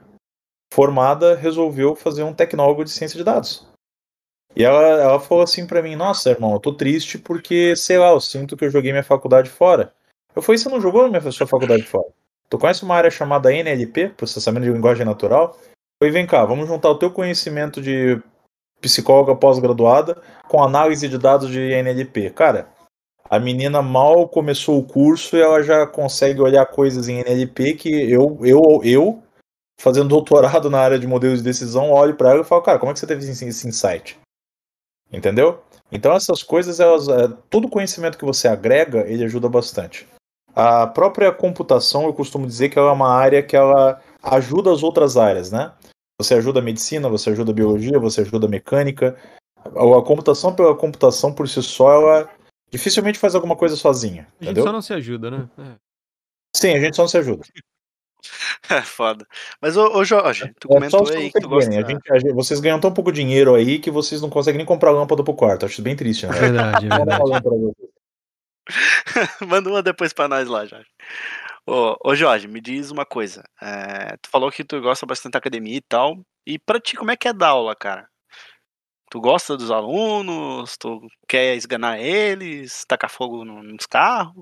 formada, resolveu fazer um tecnólogo de ciência de dados. E ela, ela falou assim para mim: Nossa, irmão, eu tô triste porque, sei lá, eu sinto que eu joguei minha faculdade fora. Eu falei: Você não jogou minha sua faculdade fora? Tu conhece uma área chamada NLP, Processamento de Linguagem Natural? Falei: Vem cá, vamos juntar o teu conhecimento de psicóloga pós-graduada com análise de dados de NLP. Cara, a menina mal começou o curso e ela já consegue olhar coisas em NLP que eu, eu, eu fazendo doutorado na área de modelos de decisão, olho para ela e falo, cara, como é que você teve esse insight? Entendeu? Então essas coisas, elas, é, todo conhecimento que você agrega, ele ajuda bastante. A própria computação, eu costumo dizer que ela é uma área que ela ajuda as outras áreas, né? Você ajuda a medicina, você ajuda a biologia, você ajuda a mecânica. A computação pela computação por si só, ela dificilmente faz alguma coisa sozinha. A gente entendeu? só não se ajuda, né? É. Sim, a gente só não se ajuda. É foda. Mas, ô, ô Jorge, tu É comentou só aí vocês que tu gosta. A gente- a gente- vocês ganham tão pouco dinheiro aí que vocês não conseguem nem comprar lâmpada pro quarto. Acho isso bem triste, né? É verdade, é Manda uma verdade. Manda uma depois pra nós lá, Jorge. Ô, ô Jorge, me diz uma coisa. É, tu falou que tu gosta bastante da academia e tal. E pra ti, como é que é dar aula, cara? Tu gosta dos alunos? Tu quer esganar eles? Tacar fogo no- nos carros?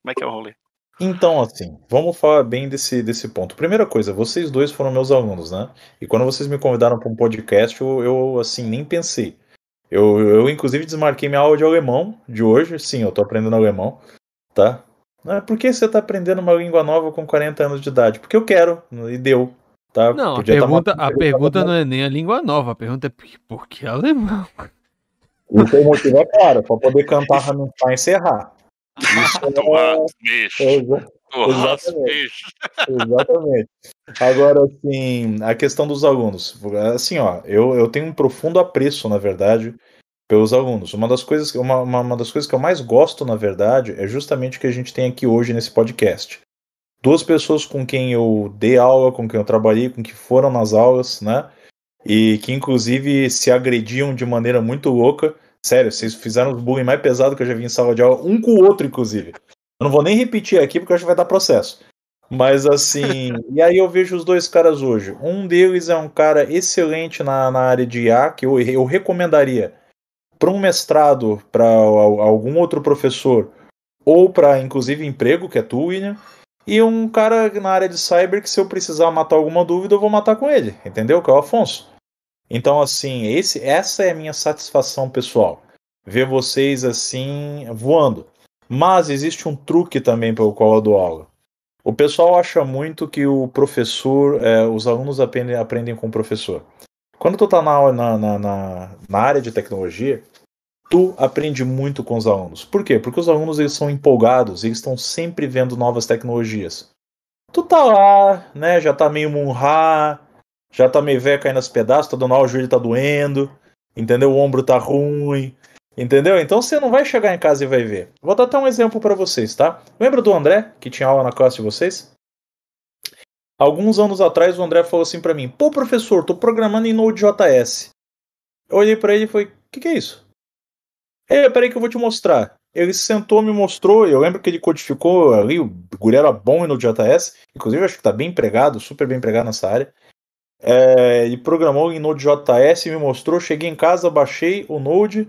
Como é que é o rolê? Então, assim, vamos falar bem desse, desse ponto. Primeira coisa, vocês dois foram meus alunos, né? E quando vocês me convidaram para um podcast, eu, eu, assim, nem pensei. Eu, eu, inclusive, desmarquei minha aula de alemão de hoje. Sim, eu tô aprendendo alemão, tá? Não é por que você tá aprendendo uma língua nova com 40 anos de idade? Porque eu quero, e deu, tá? Não, a Podia tá pergunta, matando- a pergunta não é nem a língua nova, a pergunta é por- que alemão? O motivo é claro, para poder cantar Rammstein e encerrar. Isso é... bicho. Exa- exatamente. bicho. Exatamente. Agora, assim, a questão dos alunos. Assim, ó, eu, eu tenho um profundo apreço, na verdade, pelos alunos. Uma das coisas, que- uma, uma, uma das coisas que eu mais gosto, na verdade, é justamente o que a gente tem aqui hoje nesse podcast. Duas pessoas com quem eu dei aula, com quem eu trabalhei, com que foram nas aulas, né? E que inclusive se agrediam de maneira muito louca. Sério, vocês fizeram os bullying mais pesado que eu já vi em sala de aula, um com o outro, inclusive. Eu não vou nem repetir aqui porque eu acho que vai dar processo. Mas assim, e aí eu vejo os dois caras hoje. Um deles é um cara excelente na, na área de IA, que eu, eu recomendaria para um mestrado, para algum outro professor, ou para inclusive emprego, que é tu, William. E um cara na área de cyber que se eu precisar matar alguma dúvida, eu vou matar com ele, entendeu? Que é o Afonso. Então, assim, esse, essa é a minha satisfação pessoal. Ver vocês assim voando. Mas existe um truque também pelo qual eu dou aula. O pessoal acha muito que o professor, é, os alunos aprendem, aprendem com o professor. Quando tu tá na, na, na, na, área de tecnologia, tu aprende muito com os alunos. Por quê? Porque os alunos eles são empolgados, eles estão sempre vendo novas tecnologias. Tu tá lá, né, já tá meio munhá, já tá meio velho caindo aos pedaços, tá dando o joelho tá doendo, entendeu? O ombro tá ruim. Entendeu? Então você não vai chegar em casa e vai ver. Vou dar até um exemplo para vocês, tá? Lembra do André, que tinha aula na classe de vocês? Alguns anos atrás o André falou assim para mim: "Pô, professor, tô programando em Node.js". Eu olhei para ele e falei: "O que, que é isso?" É, peraí que eu vou te mostrar. Ele sentou, me mostrou. Eu lembro que ele codificou ali. O guri era bom em Node.js. Inclusive, acho que tá bem empregado, super bem empregado nessa área. É, ele programou em Node.js, me mostrou. Cheguei em casa, baixei o Node,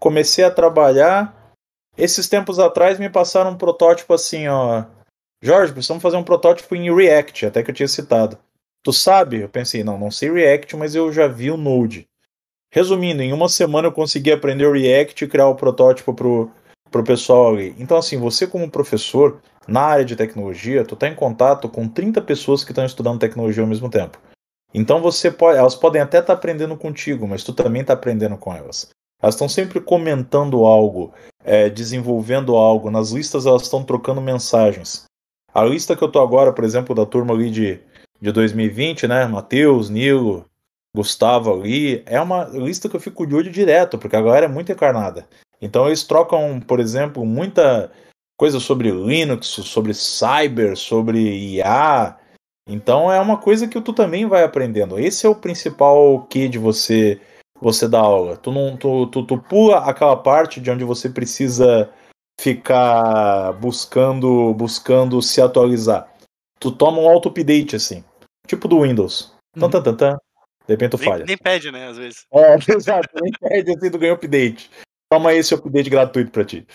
comecei a trabalhar. Esses tempos atrás me passaram um protótipo assim, ó. Jorge, precisamos fazer um protótipo em React, até que eu tinha citado. Tu sabe? Eu pensei, não, não sei React, mas eu já vi o Node. Resumindo, em uma semana eu consegui aprender o React e criar o protótipo pro, pro pessoal. Então, assim, você como professor, na área de tecnologia, tu tá em contato com 30 pessoas que estão estudando tecnologia ao mesmo tempo. Então você pode, elas podem até estar tá aprendendo contigo, mas tu também está aprendendo com elas. Elas estão sempre comentando algo, é, desenvolvendo algo. Nas listas elas estão trocando mensagens. A lista que eu tô agora, por exemplo, da turma ali de, de 2020, né? Matheus, Nilo, Gustavo ali, é uma lista que eu fico de olho direto, porque a galera é muito encarnada. Então eles trocam, por exemplo, muita coisa sobre Linux, sobre cyber, sobre IA, então é uma coisa que tu também vai aprendendo. Esse é o principal que de você você dar aula. Tu não tu, tu, tu pula aquela parte de onde você precisa ficar buscando buscando se atualizar. Tu toma um auto update assim, tipo do Windows. Uhum. Tan, tan, tan, De repente tu nem, falha. Nem pede, né, às vezes. É, exato, nem pede assim, tu ganha update. Toma esse update gratuito para ti.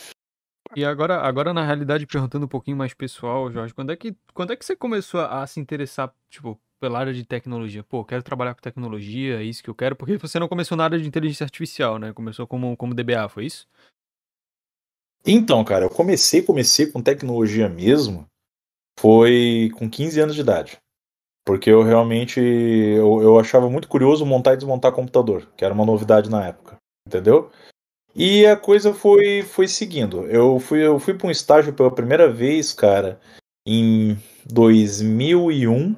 E agora, agora, na realidade, perguntando um pouquinho mais pessoal, Jorge, quando é que, quando é que você começou a, a se interessar, tipo, pela área de tecnologia? Pô, quero trabalhar com tecnologia, é isso que eu quero, porque você não começou na área de inteligência artificial, né? Começou como, como DBA, foi isso? Então, cara, eu comecei, comecei com tecnologia mesmo, foi com 15 anos de idade. Porque eu realmente, eu, eu achava muito curioso montar e desmontar computador, que era uma novidade na época, entendeu? E a coisa foi, foi seguindo. Eu fui, eu fui para um estágio pela primeira vez, cara, em 2001.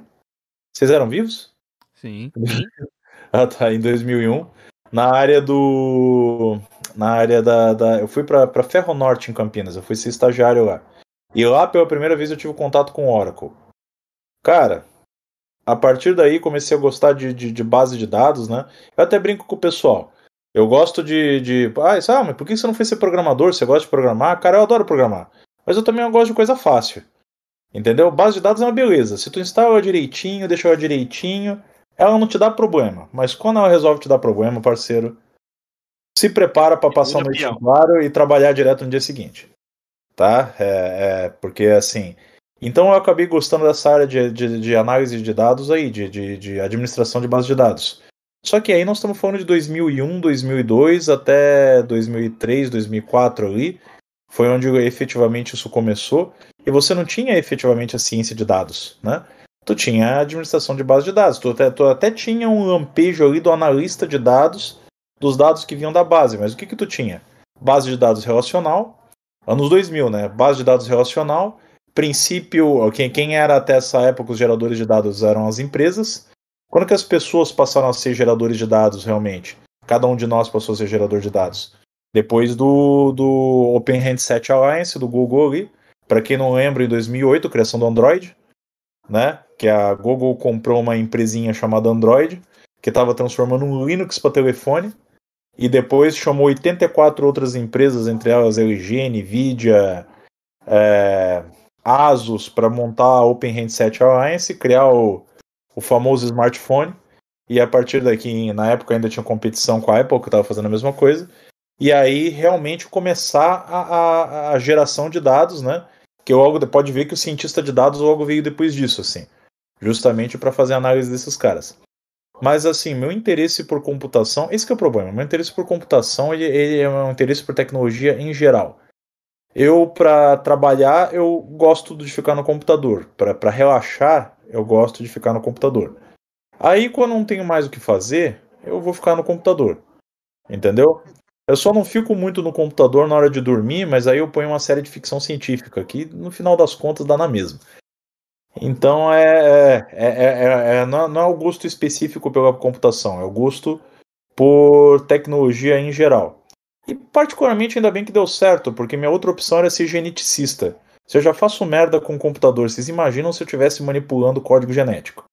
Vocês eram vivos? Sim. ah, tá, em 2001. Na área do. Na área da. da eu fui para Ferro Norte, em Campinas. Eu fui ser estagiário lá. E lá, pela primeira vez, eu tive contato com o Oracle. Cara, a partir daí comecei a gostar de, de, de base de dados, né? Eu até brinco com o pessoal. Eu gosto de. de ah, ah, mas por que você não foi ser programador? Você gosta de programar? Cara, eu adoro programar. Mas eu também gosto de coisa fácil. Entendeu? Base de dados é uma beleza. Se tu instala ela direitinho, deixa ela direitinho, ela não te dá problema. Mas quando ela resolve te dar problema, parceiro, se prepara para passar noite claro e trabalhar direto no dia seguinte. Tá? É, é, porque assim. Então eu acabei gostando dessa área de, de, de análise de dados aí, de, de, de administração de base de dados. Só que aí nós estamos falando de 2001, 2002 até 2003, 2004 ali, foi onde efetivamente isso começou. E você não tinha efetivamente a ciência de dados, né? Tu tinha a administração de base de dados, tu até, tu até tinha um lampejo ali do analista de dados, dos dados que vinham da base, mas o que que tu tinha? Base de dados relacional, anos 2000, né? Base de dados relacional, princípio, quem, quem era até essa época os geradores de dados eram as empresas, quando que as pessoas passaram a ser geradores de dados realmente? Cada um de nós passou a ser gerador de dados. Depois do, do Open Handset Alliance, do Google ali. Para quem não lembra, em 2008, criação do Android, né? Que a Google comprou uma empresinha chamada Android, que estava transformando um Linux para telefone. E depois chamou 84 outras empresas, entre elas LG, Nvidia, é, Asus, para montar a Open Handset Alliance, criar o o famoso smartphone. E a partir daqui, na época ainda tinha competição com a Apple, que estava fazendo a mesma coisa. E aí realmente começar a, a, a, geração de dados, né? Que logo pode ver que o cientista de dados logo veio depois disso, assim. Justamente para fazer análise desses caras. Mas assim, meu interesse por computação, esse é o problema. Meu interesse por computação, ele, ele é um interesse por tecnologia em geral. Eu, para trabalhar, eu gosto de ficar no computador. Para relaxar, eu gosto de ficar no computador. Aí, quando não tenho mais o que fazer, eu vou ficar no computador. Entendeu? Eu só não fico muito no computador na hora de dormir, mas aí eu ponho uma série de ficção científica, que no final das contas dá na mesma. Então é, é, é, é não, não é o gosto específico pela computação, é o gosto por tecnologia em geral. E particularmente ainda bem que deu certo, porque minha outra opção era ser geneticista. Se eu já faço merda com o computador, vocês imaginam se eu estivesse manipulando código genético?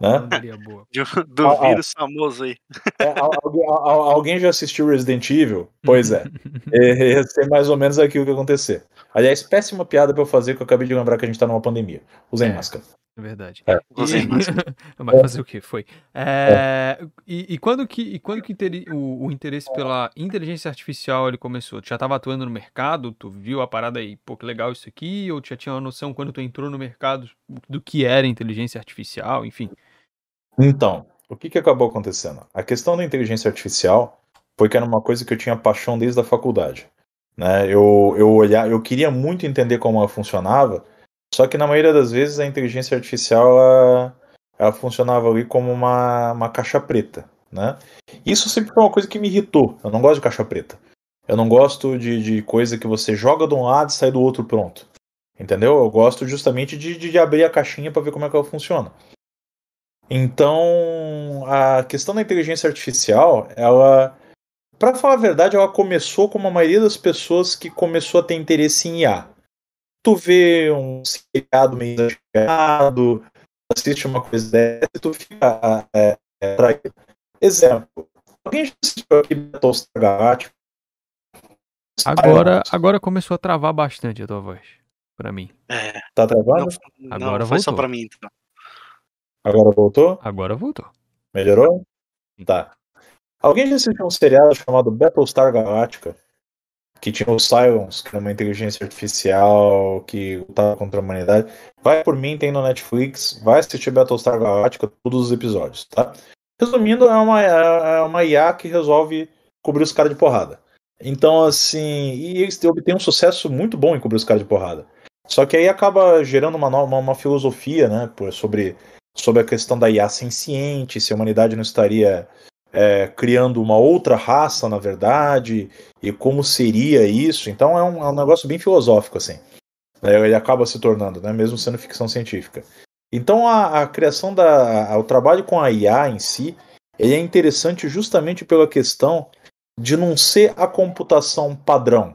Né? boa. Do ah, vírus ah, famoso aí. É, alguém, alguém já assistiu Resident Evil? Pois é. é. Ia ser mais ou menos aquilo que ia acontecer. Aliás, péssima piada pra eu fazer, que eu acabei de lembrar que a gente tá numa pandemia. Usem é. máscara. É verdade. É. Mas fazer o que? Foi. É, e, e, quando que, e quando que o, o, interesse pela inteligência artificial ele começou? Tu já estava atuando no mercado? Tu viu a parada aí, pô, que legal isso aqui? Ou tu já tinha uma noção quando tu entrou no mercado do que era inteligência artificial? Enfim. Então, o que, que acabou acontecendo? A questão da inteligência artificial foi que era uma coisa que eu tinha paixão desde a faculdade. Né? Eu, eu, olhar, eu queria muito entender como ela funcionava só que na maioria das vezes a inteligência artificial ela, ela funcionava ali como uma, uma caixa preta. Né? Isso sempre foi uma coisa que me irritou. Eu não gosto de caixa preta. Eu não gosto de, de coisa que você joga de um lado e sai do outro pronto. Entendeu? Eu gosto justamente de, de abrir a caixinha para ver como é que ela funciona. Então, a questão da inteligência artificial, ela, para falar a verdade, ela começou como a maioria das pessoas que começou a ter interesse em IA tu vê um seriado meio exagerado, assiste uma coisa dessa e tu fica é, é, traído. Exemplo, alguém já assistiu aqui Battlestar Galactica? Agora, agora começou a travar bastante a tua voz, pra mim. É. Tá travando? Não, agora não, foi voltou. só pra mim, então. Agora voltou? Agora voltou. Melhorou? Tá. Alguém já assistiu um seriado chamado Battlestar Galactica? Que tinha o Cylons, que era uma inteligência artificial que lutava contra a humanidade. Vai por mim, tem no Netflix, vai assistir Battlestar Galactica, todos os episódios, tá? Resumindo, é uma, é uma IA que resolve cobrir os caras de porrada. Então, assim, e eles obtêm um sucesso muito bom em cobrir os caras de porrada. Só que aí acaba gerando uma, uma, uma filosofia, né, sobre, sobre a questão da IA senciente, se a humanidade não estaria é, criando uma outra raça, na verdade, e como seria isso. Então é um, é um negócio bem filosófico, assim. É, ele acaba se tornando, né, mesmo sendo ficção científica. Então a, a criação da. A, o trabalho com a IA em si ele é interessante justamente pela questão de não ser a computação padrão.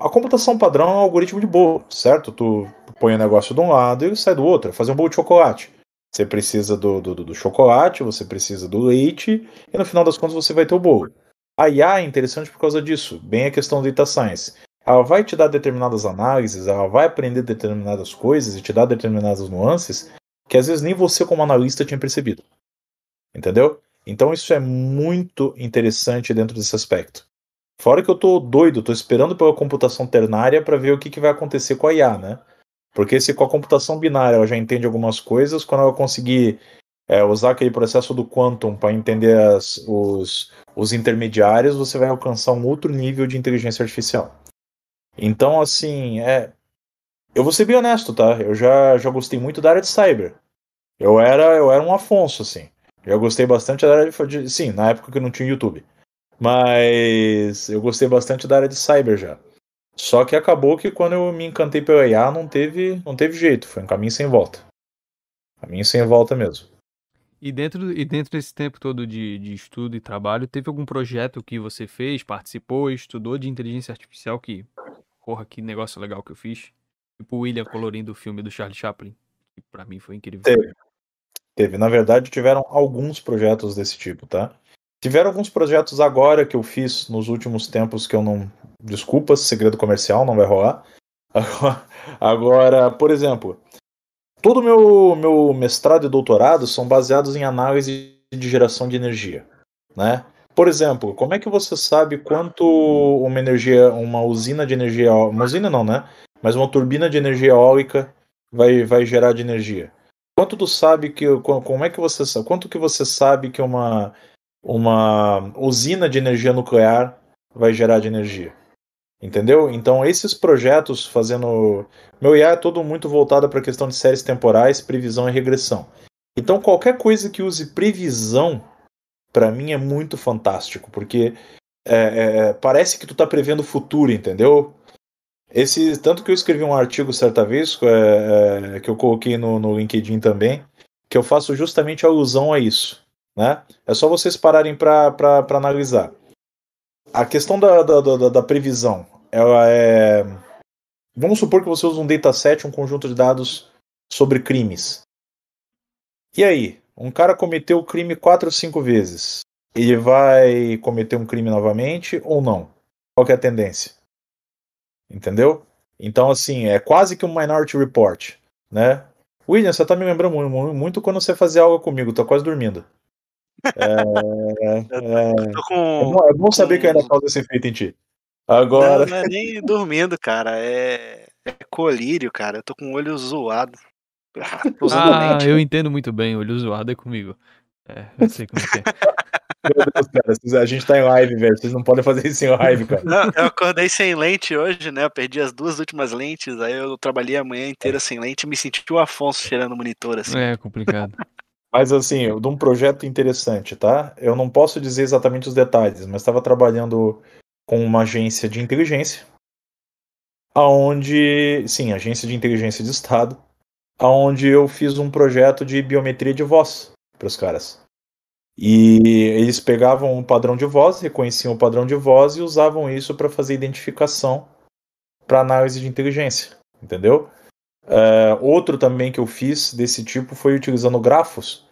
A computação padrão é um algoritmo de bolo, certo? Tu põe o negócio de um lado e sai do outro, é fazer um bolo de chocolate. Você precisa do, do, do, chocolate, você precisa do leite, e no final das contas você vai ter o bolo. A IA é interessante por causa disso, bem a questão do data science. Ela vai te dar determinadas análises, ela vai aprender determinadas coisas e te dar determinadas nuances que às vezes nem você como analista tinha percebido. Entendeu? Então isso é muito interessante dentro desse aspecto. Fora que eu tô doido, tô esperando pela computação ternária para ver o que, que vai acontecer com a IA, né? Porque se com a computação binária ela já entende algumas coisas, quando ela conseguir é, usar aquele processo do quantum para entender as, os, os intermediários, você vai alcançar um outro nível de inteligência artificial. Então, assim, é, eu vou ser bem honesto, tá? Eu já, já gostei muito da área de cyber. Eu era, eu era um Afonso, assim. Eu gostei bastante da área de. Sim, na época que não tinha YouTube. Mas eu gostei bastante da área de cyber já. Só que acabou que quando eu me encantei pela IA, não teve, não teve jeito, foi um caminho sem volta. Caminho sem volta mesmo. E dentro, e dentro desse tempo todo de, de estudo e trabalho, teve algum projeto que você fez, participou, estudou de inteligência artificial que, porra, que negócio legal que eu fiz? Tipo o William colorindo o filme do Charlie Chaplin, que pra mim foi incrível. Teve. Teve. Na verdade, tiveram alguns projetos desse tipo, tá? Tiveram alguns projetos agora que eu fiz nos últimos tempos que eu não. Desculpa, segredo comercial, não vai rolar. Agora, por exemplo, todo meu, meu mestrado e doutorado são baseados em análise de geração de energia. Né? Por exemplo, como é que você sabe quanto uma energia, uma usina de energia, uma usina não, né? Mas uma turbina de energia eólica vai, vai gerar de energia? Quanto tu sabe que como é que você sabe, quanto que você sabe que uma uma usina de energia nuclear vai gerar de energia. Entendeu? Então, esses projetos fazendo. Meu IA é todo muito voltado para a questão de séries temporais, previsão e regressão. Então, qualquer coisa que use previsão, para mim é muito fantástico, porque é, é, é parece que tu está prevendo o futuro, entendeu? Esse, tanto que eu escrevi um artigo certa vez, é, é, que eu coloquei no, no LinkedIn também, que eu faço justamente alusão a isso. Né? É só vocês pararem para analisar. a questão da, da, da, da previsão, ela é. Vamos supor que você usa um dataset, um conjunto de dados sobre crimes. E aí? Um cara cometeu o crime quatro ou cinco vezes. Ele vai cometer um crime novamente ou não? Qual é a tendência? Entendeu? Então, assim, é quase que um Minority Report, né? William, você tá me lembrando muito quando você fazia algo comigo, tô quase dormindo. É, é, com, é, bom, é bom saber com... que ainda causa esse efeito em ti. Agora. Não, não é nem dormindo, cara. É, é colírio, cara. Eu tô com o olho zoado. Ah, eu entendo muito bem. Olho zoado é comigo. É, eu sei como é que é. Meu Deus, cara, a gente tá em live, velho. Vocês não podem fazer isso em live, cara. Não, eu acordei sem lente hoje, né? Eu perdi as duas últimas lentes, aí eu trabalhei a manhã inteira sem lente e me senti o Afonso cheirando o monitor, assim. É, complicado. Mas assim, de um projeto interessante, tá? Eu não posso dizer exatamente os detalhes, mas estava trabalhando com uma agência de inteligência, aonde, sim, agência de inteligência de Estado, aonde eu fiz um projeto de biometria de voz para os caras. E eles pegavam um padrão de voz, reconheciam o padrão de voz e usavam isso para fazer identificação para análise de inteligência, entendeu? Uh, outro também que eu fiz desse tipo foi utilizando grafos.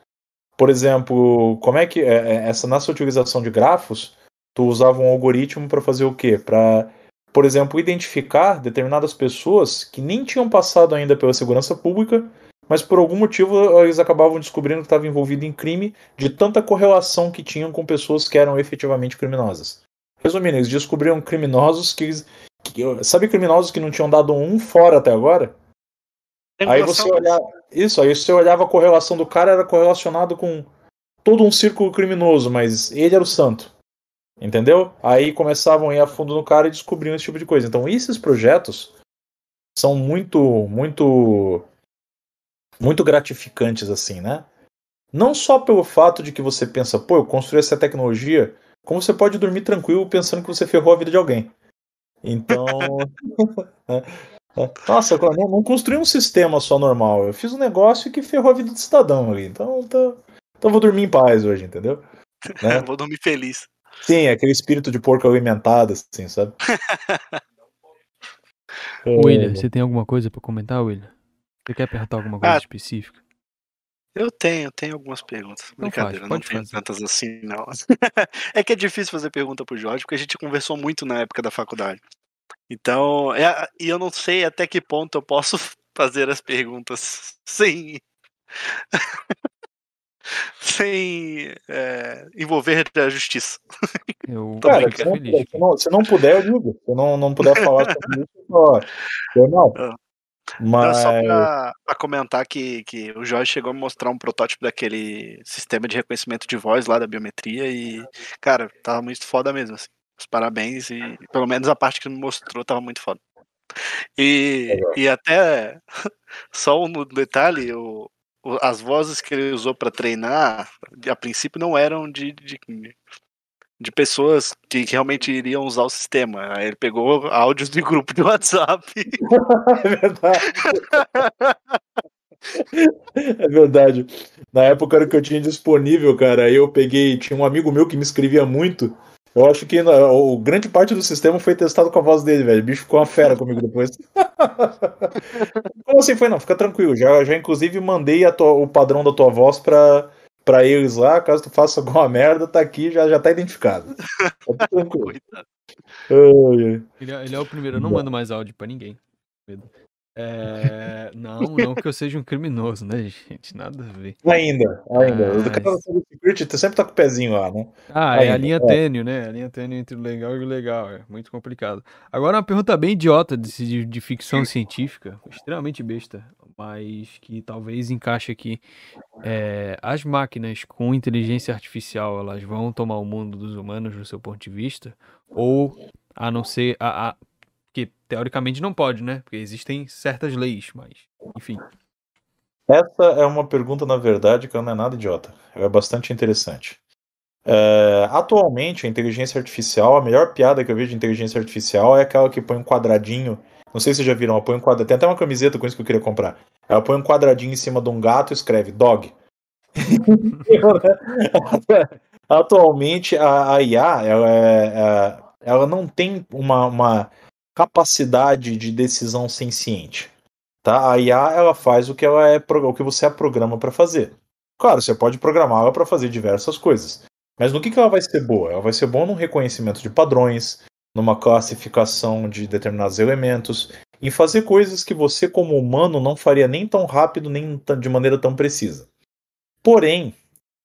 Por exemplo, como é que é, é, essa nessa utilização de grafos, tu usava um algoritmo para fazer o quê? Para, por exemplo, identificar determinadas pessoas que nem tinham passado ainda pela segurança pública, mas por algum motivo eles acabavam descobrindo que estavam envolvidos em crime de tanta correlação que tinham com pessoas que eram efetivamente criminosas. Resumindo, eles descobriram criminosos que, que sabe criminosos que não tinham dado um fora até agora? Aí você olhava. Isso, aí você olhava a correlação do cara, era correlacionado com todo um círculo criminoso, mas ele era o santo. Entendeu? Aí começavam a ir a fundo no cara e descobriam esse tipo de coisa. Então, esses projetos são muito, muito, muito gratificantes, assim, né? Não só pelo fato de que você pensa, pô, eu construí essa tecnologia, como você pode dormir tranquilo pensando que você ferrou a vida de alguém. Então. Né? Nossa, eu não, não construí um sistema só normal. Eu fiz um negócio que ferrou a vida do cidadão ali. Então, tô, então vou dormir em paz hoje, entendeu? Né? vou dormir feliz. Sim, aquele espírito de porco alimentado, assim, sabe? William, você tem alguma coisa para comentar, William? Você quer perguntar alguma coisa ah, específica? Eu tenho, tenho algumas perguntas. Não Brincadeira, faz, não tenho fazer. tantas assim, não. é que é difícil fazer pergunta pro Jorge, porque a gente conversou muito na época da faculdade. Então, é, e eu não sei até que ponto eu posso fazer as perguntas sem. sem é, envolver a justiça. Eu Cara, se, não, se, não, se, não, puder, eu digo. Se não, não puder falar sobre isso, eu não. Mas... Só para comentar que, que o Jorge chegou a mostrar um protótipo daquele sistema de reconhecimento de voz lá da biometria e, cara, tava muito foda mesmo. Assim. Os parabéns e pelo menos a parte que me mostrou tava muito foda. E, e até só um detalhe, o, o, as vozes que ele usou para treinar, a princípio não eram de, de, de pessoas que, que, realmente iriam usar o sistema. Aí ele pegou áudios de grupo de WhatsApp. é verdade. É verdade. Na época era o que eu tinha disponível, cara. Aí eu peguei, tinha um amigo meu que me escrevia muito. Eu acho que o grande parte do sistema foi testado com a voz dele, velho. O bicho ficou uma fera comigo depois. Como assim foi? Não, fica tranquilo. Já, já inclusive mandei tua, o padrão da tua voz pra, pra eles lá. Caso tu faça alguma merda, tá aqui, já, já tá identificado. Tá tranquilo. ele, é, ele é o primeiro, eu não mando mais áudio pra ninguém. É, não, não que eu seja um criminoso, né, gente? Nada a ver. Ainda, ainda. Mas... O cara security tu sempre tá com o pezinho lá, né? Ah, ainda. é a linha é. tênue, né? A linha tênue entre o legal e o legal. É muito complicado. Agora, uma pergunta bem idiota de, de, ficção científica, extremamente besta, mas que talvez encaixe aqui. É, as máquinas com inteligência artificial, elas vão tomar o mundo dos humanos do seu ponto de vista? Ou, a não ser. A, a, teoricamente não pode, né? Porque existem certas leis, mas enfim. Essa é uma pergunta, na verdade, que não é nada idiota. É bastante interessante. É, atualmente, a inteligência artificial, a melhor piada que eu vejo de inteligência artificial é aquela que põe um quadradinho. Não sei se vocês já viram, ela põe um quadradinho. Tem até uma camiseta com isso que eu queria comprar. Ela põe um quadradinho em cima de um gato e escreve dog. Atualmente, a, a IA ela é, é ela não tem uma, uma capacidade de decisão senciente. Tá? A IA ela faz o que ela é o que você a programa para fazer. Claro, você pode programá-la para fazer diversas coisas. Mas no que, que ela vai ser boa? Ela vai ser boa no reconhecimento de padrões, numa classificação de determinados elementos, em fazer coisas que você, como humano, não faria nem tão rápido, nem de maneira tão precisa. Porém,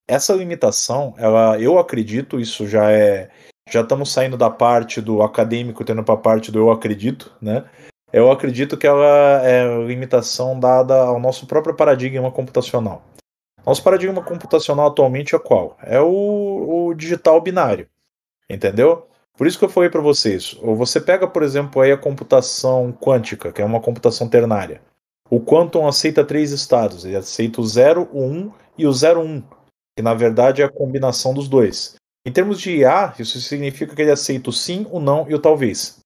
essa limitação, ela, eu acredito, isso já é. Já estamos saindo da parte do acadêmico, tendo para a parte do eu acredito, né? Eu acredito que ela é limitação dada ao nosso próprio paradigma computacional. Nosso paradigma computacional atualmente é qual? É o, o digital binário, entendeu? Por isso que eu falei para vocês, ou você pega, por exemplo, aí a computação quântica, que é uma computação ternária. O quantum aceita três estados, ele aceita o 0, o 1 e o 01, que na verdade é a combinação dos dois. Em termos de IA, isso significa que ele aceita o sim, o não e o talvez.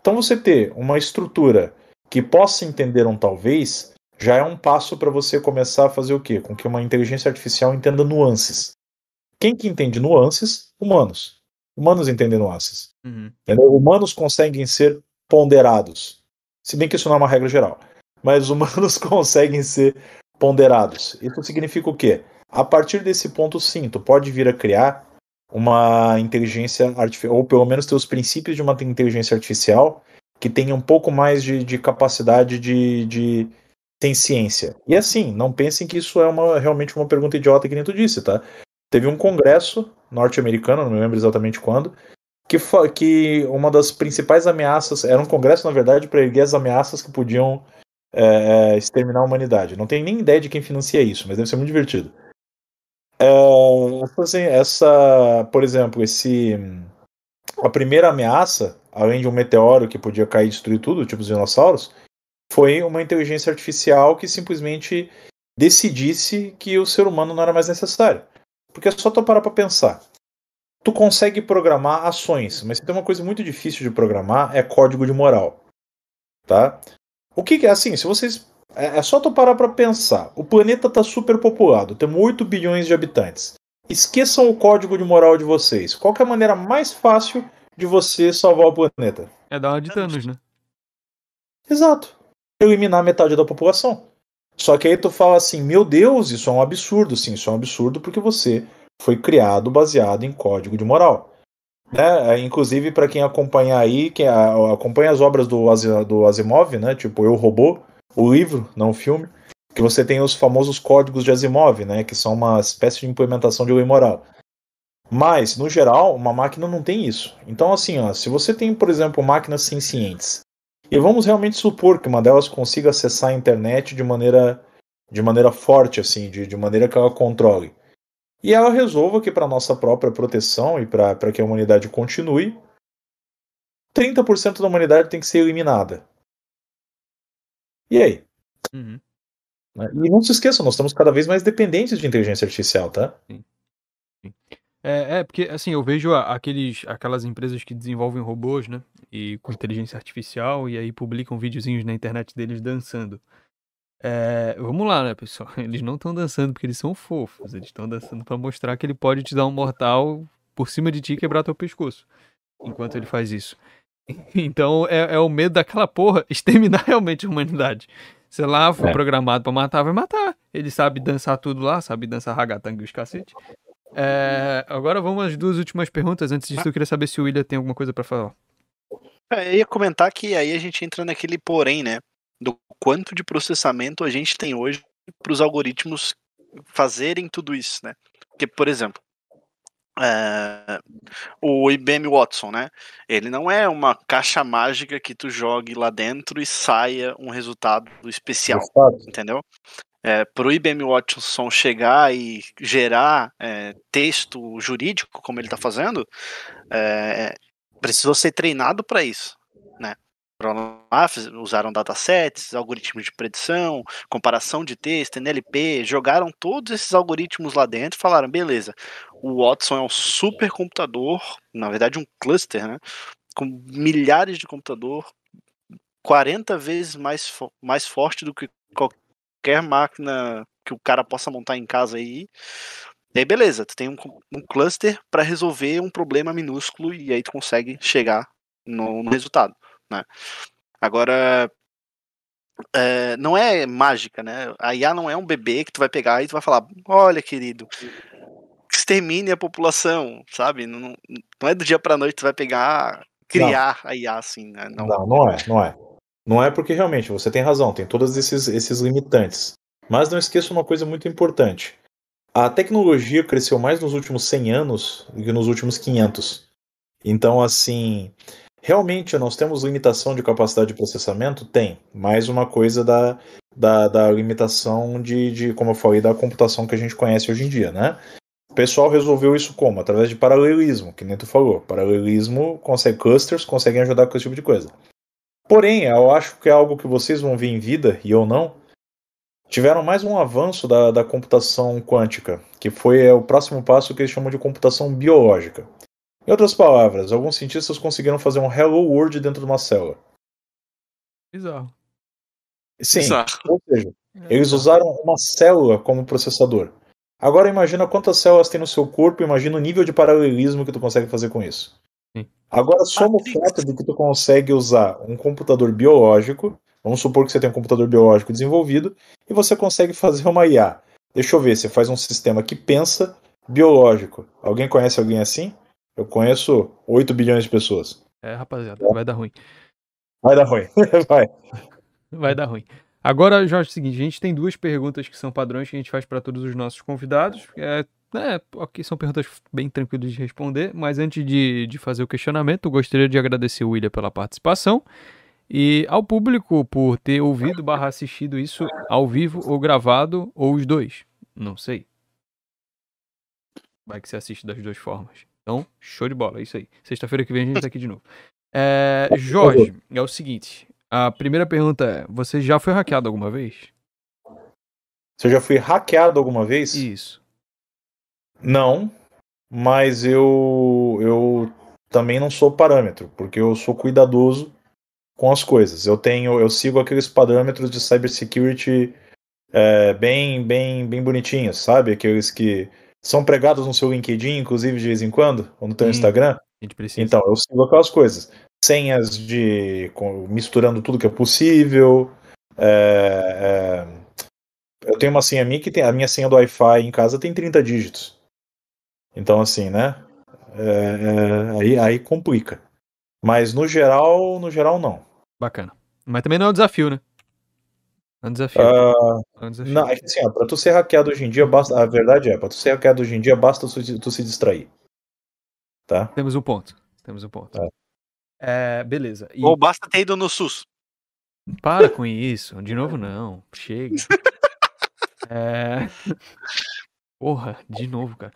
Então você ter uma estrutura que possa entender um talvez já é um passo para você começar a fazer o quê? Com que uma inteligência artificial entenda nuances. Quem que entende nuances? Humanos. Humanos entendem nuances. Uhum. Humanos conseguem ser ponderados. Se bem que isso não é uma regra geral. Mas humanos conseguem ser ponderados. Isso significa o quê? A partir desse ponto, sim, tu pode vir a criar uma inteligência artificial, ou pelo menos ter os princípios de uma inteligência artificial que tenha um pouco mais de, de capacidade de, de ciência. E assim, não pensem que isso é uma, realmente uma pergunta idiota que nem tu disse, tá? Teve um congresso norte-americano, não me lembro exatamente quando, que, que uma das principais ameaças, era um congresso, na verdade, para erguer as ameaças que podiam é, é, exterminar a humanidade. Não tenho nem ideia de quem financia isso, mas deve ser muito divertido. É, assim, essa, por exemplo, esse a primeira ameaça, além de um meteoro que podia cair e destruir tudo, tipo os dinossauros, foi uma inteligência artificial que simplesmente decidisse que o ser humano não era mais necessário. Porque é só tu parar para pensar. Tu consegue programar ações, mas tem uma coisa muito difícil de programar é código de moral, tá? O que, é assim? Se vocês é, é só tu parar para pensar. O planeta tá super populado, temos 8 bilhões de habitantes. Esqueçam o código de moral de vocês. Qual é a maneira mais fácil de você salvar o planeta? É dar uma de Thanos, né? Exato. Eliminar metade da população. Só que aí tu fala assim, meu Deus, isso é um absurdo. Sim, isso é um absurdo porque você foi criado baseado em código de moral. Né? É, inclusive, para quem acompanha aí, quem acompanha as obras do, do Asimov, né? Tipo Eu Robô, o livro, não o filme, que você tem os famosos códigos de Asimov, né? Que são uma espécie de implementação de lei moral. Mas, no geral, uma máquina não tem isso. Então, assim, ó, se você tem, por exemplo, máquinas sencientes, e vamos realmente supor que uma delas consiga acessar a internet de maneira, de maneira forte, assim, de, de maneira que ela controle e ela resolva que, para nossa própria proteção e para que a humanidade continue, 30% da humanidade tem que ser eliminada. E aí? Uhum. Né? E não se esqueça, nós estamos cada vez mais dependentes de inteligência artificial, tá? Sim. Sim. É, é, porque assim, eu vejo aqueles, aquelas empresas que desenvolvem robôs, né? E com inteligência artificial, e aí publicam videozinhos na internet deles dançando. É, vamos lá, né, pessoal? Eles não estão dançando porque eles são fofos. Eles estão dançando para mostrar que ele pode te dar um mortal por cima de ti e quebrar teu pescoço. Enquanto ele faz isso. Então é, é o medo daquela porra exterminar realmente a humanidade. Sei lá, foi é. programado para matar, vai matar. Ele sabe dançar tudo lá, sabe dançar ragatanga e os cacete. É, agora vamos às duas últimas perguntas. Antes disso, eu queria saber se o William tem alguma coisa para falar. É, eu ia comentar que aí a gente entra naquele porém, né? do quanto de processamento a gente tem hoje para os algoritmos fazerem tudo isso, né? Porque, por exemplo, é, o IBM Watson, né? Ele não é uma caixa mágica que tu jogue lá dentro e saia um resultado especial, entendeu? É, para o IBM Watson chegar e gerar é, texto jurídico, como ele está fazendo, é, precisou ser treinado para isso? Lá, usaram datasets, algoritmos de predição, comparação de texto, NLP, jogaram todos esses algoritmos lá dentro e falaram, beleza, o Watson é um supercomputador, na verdade um cluster, né, com milhares de computador, 40 vezes mais, mais forte do que qualquer máquina que o cara possa montar em casa aí, E aí, beleza, tu tem um, um cluster para resolver um problema minúsculo e aí tu consegue chegar no, no resultado, né? Agora, é, não é mágica, né? A IA não é um bebê que tu vai pegar e tu vai falar, olha, querido, extermine a população, sabe? Não, não é do dia para noite que tu vai pegar, criar não. a IA assim, né? Não. não, não é, não é. Não é porque realmente você tem razão, tem todos esses, esses limitantes. Mas não esqueça uma coisa muito importante. A tecnologia cresceu mais nos últimos 100 anos do que nos últimos 500. Então, assim, realmente nós temos limitação de capacidade de processamento? Tem. Mais uma coisa da, da, da limitação de, de, como eu falei, da computação que a gente conhece hoje em dia, né? O pessoal resolveu isso como? Através de paralelismo, que nem tu falou. Paralelismo consegue clusters, conseguem ajudar com esse tipo de coisa. Porém, eu acho que é algo que vocês vão ver em vida, e eu não. Tiveram mais um avanço da, da computação quântica, que foi é, o próximo passo que eles chamam de computação biológica. Em outras palavras, alguns cientistas conseguiram fazer um Hello World dentro de uma célula. Bizarro. Sim, Bizarro. ou seja, é, eles usaram uma célula como processador. Agora imagina quantas células tem no seu corpo, imagina o nível de paralelismo que tu consegue fazer com isso. Agora soma o fato de que tu consegue usar um computador biológico, vamos supor que você tem um computador biológico desenvolvido, e você consegue fazer uma IA. Deixa eu ver, você faz um sistema que pensa biológico. Alguém conhece alguém assim? Eu conheço 8 bilhões de pessoas. É, rapaziada, vai dar ruim. Vai dar ruim, vai. Vai dar ruim. Agora, Jorge, é o seguinte, a gente tem duas perguntas que são padrões que a gente faz para todos os nossos convidados. É, é, ok, são perguntas bem tranquilas de responder, mas antes de, de fazer o questionamento, eu gostaria de agradecer o William pela participação e ao público por ter ouvido barra assistido isso ao vivo ou gravado, ou os dois. Não sei. Vai que você assiste das duas formas. Então, show de bola, é isso aí. Sexta-feira que vem a gente tá aqui de novo. É, Jorge, é o seguinte. A primeira pergunta é: você já foi hackeado alguma vez? Você já foi hackeado alguma vez? Isso. Não, mas eu eu também não sou parâmetro, porque eu sou cuidadoso com as coisas. Eu tenho, eu sigo aqueles parâmetros de cybersecurity é, bem, bem, bem bonitinhos, sabe? Aqueles que são pregados no seu LinkedIn, inclusive de vez em quando, ou no teu Instagram. Então, eu sigo aquelas coisas. Senhas de misturando tudo que é possível. É, é, eu tenho uma senha minha que tem a minha senha do Wi-Fi em casa tem 30 dígitos. Então, assim, né? É, é, aí, aí complica. Mas no geral, no geral, não. Bacana. Mas também não é um desafio, né? É um desafio. Uh, é um desafio. Não, é que assim, ó, pra tu ser hackeado hoje em dia, basta. A verdade é, pra tu ser hackeado hoje em dia, basta tu, tu se distrair. Tá? Temos um ponto. Temos um ponto. É. É, beleza. E... Ou basta ter ido no SUS. Para com isso. De novo, não. Chega. é... Porra, de novo, cara.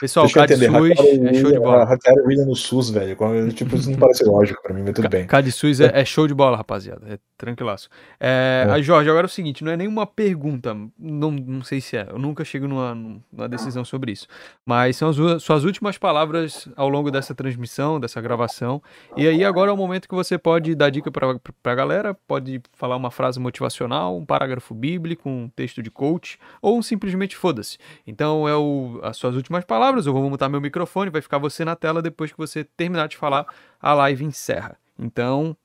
Pessoal, Deixa CAD SUS é show de bola. Hackearam o William no SUS, velho. Tipo, isso não parece lógico pra mim, mas tudo bem. CAD SUS é, é, show de bola, rapaziada. É tranquilaço. É, é. Jorge, agora é o seguinte, não é nenhuma pergunta, não, não sei se é, eu nunca chego numa, numa decisão sobre isso, mas são as suas últimas palavras ao longo dessa transmissão, dessa gravação, e aí agora é o momento que você pode dar dica pra, pra galera, pode falar uma frase motivacional, um parágrafo bíblico, um texto de coach, ou simplesmente foda-se. Então é o, as suas últimas palavras palavras, eu vou mutar meu microfone, vai ficar você na tela depois que você terminar de falar, a live encerra. Então,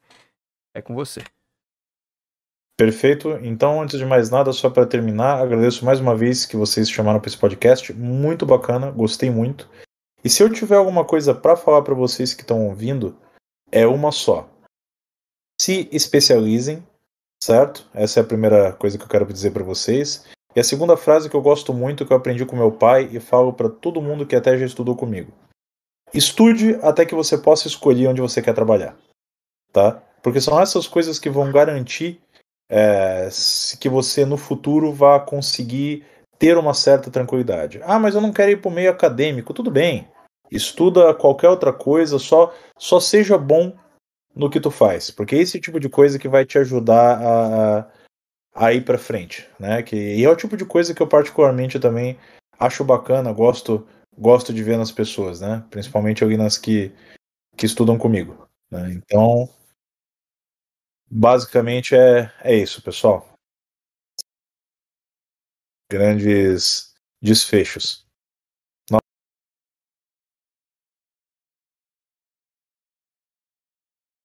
é com você. Perfeito. Então, antes de mais nada, só para terminar, agradeço mais uma vez que vocês chamaram para esse podcast. Muito bacana, gostei muito. E se eu tiver alguma coisa para falar para vocês que estão ouvindo, é uma só. Se especializem, certo? Essa é a primeira coisa que eu quero dizer para vocês. E a segunda frase que eu gosto muito, que eu aprendi com meu pai e falo para todo mundo que até já estudou comigo. Estude até que você possa escolher onde você quer trabalhar. Tá? Porque são essas coisas que vão garantir é, que você no futuro vá conseguir ter uma certa tranquilidade. Ah, mas eu não quero ir para o meio acadêmico. Tudo bem. Estuda qualquer outra coisa, só, só seja bom no que tu faz. Porque é esse tipo de coisa que vai te ajudar a, aí para frente, né? Que e é o tipo de coisa que eu particularmente também acho bacana, gosto gosto de ver nas pessoas, né? Principalmente ali nas que que estudam comigo, né? Então, basicamente é é isso, pessoal. Grandes desfechos.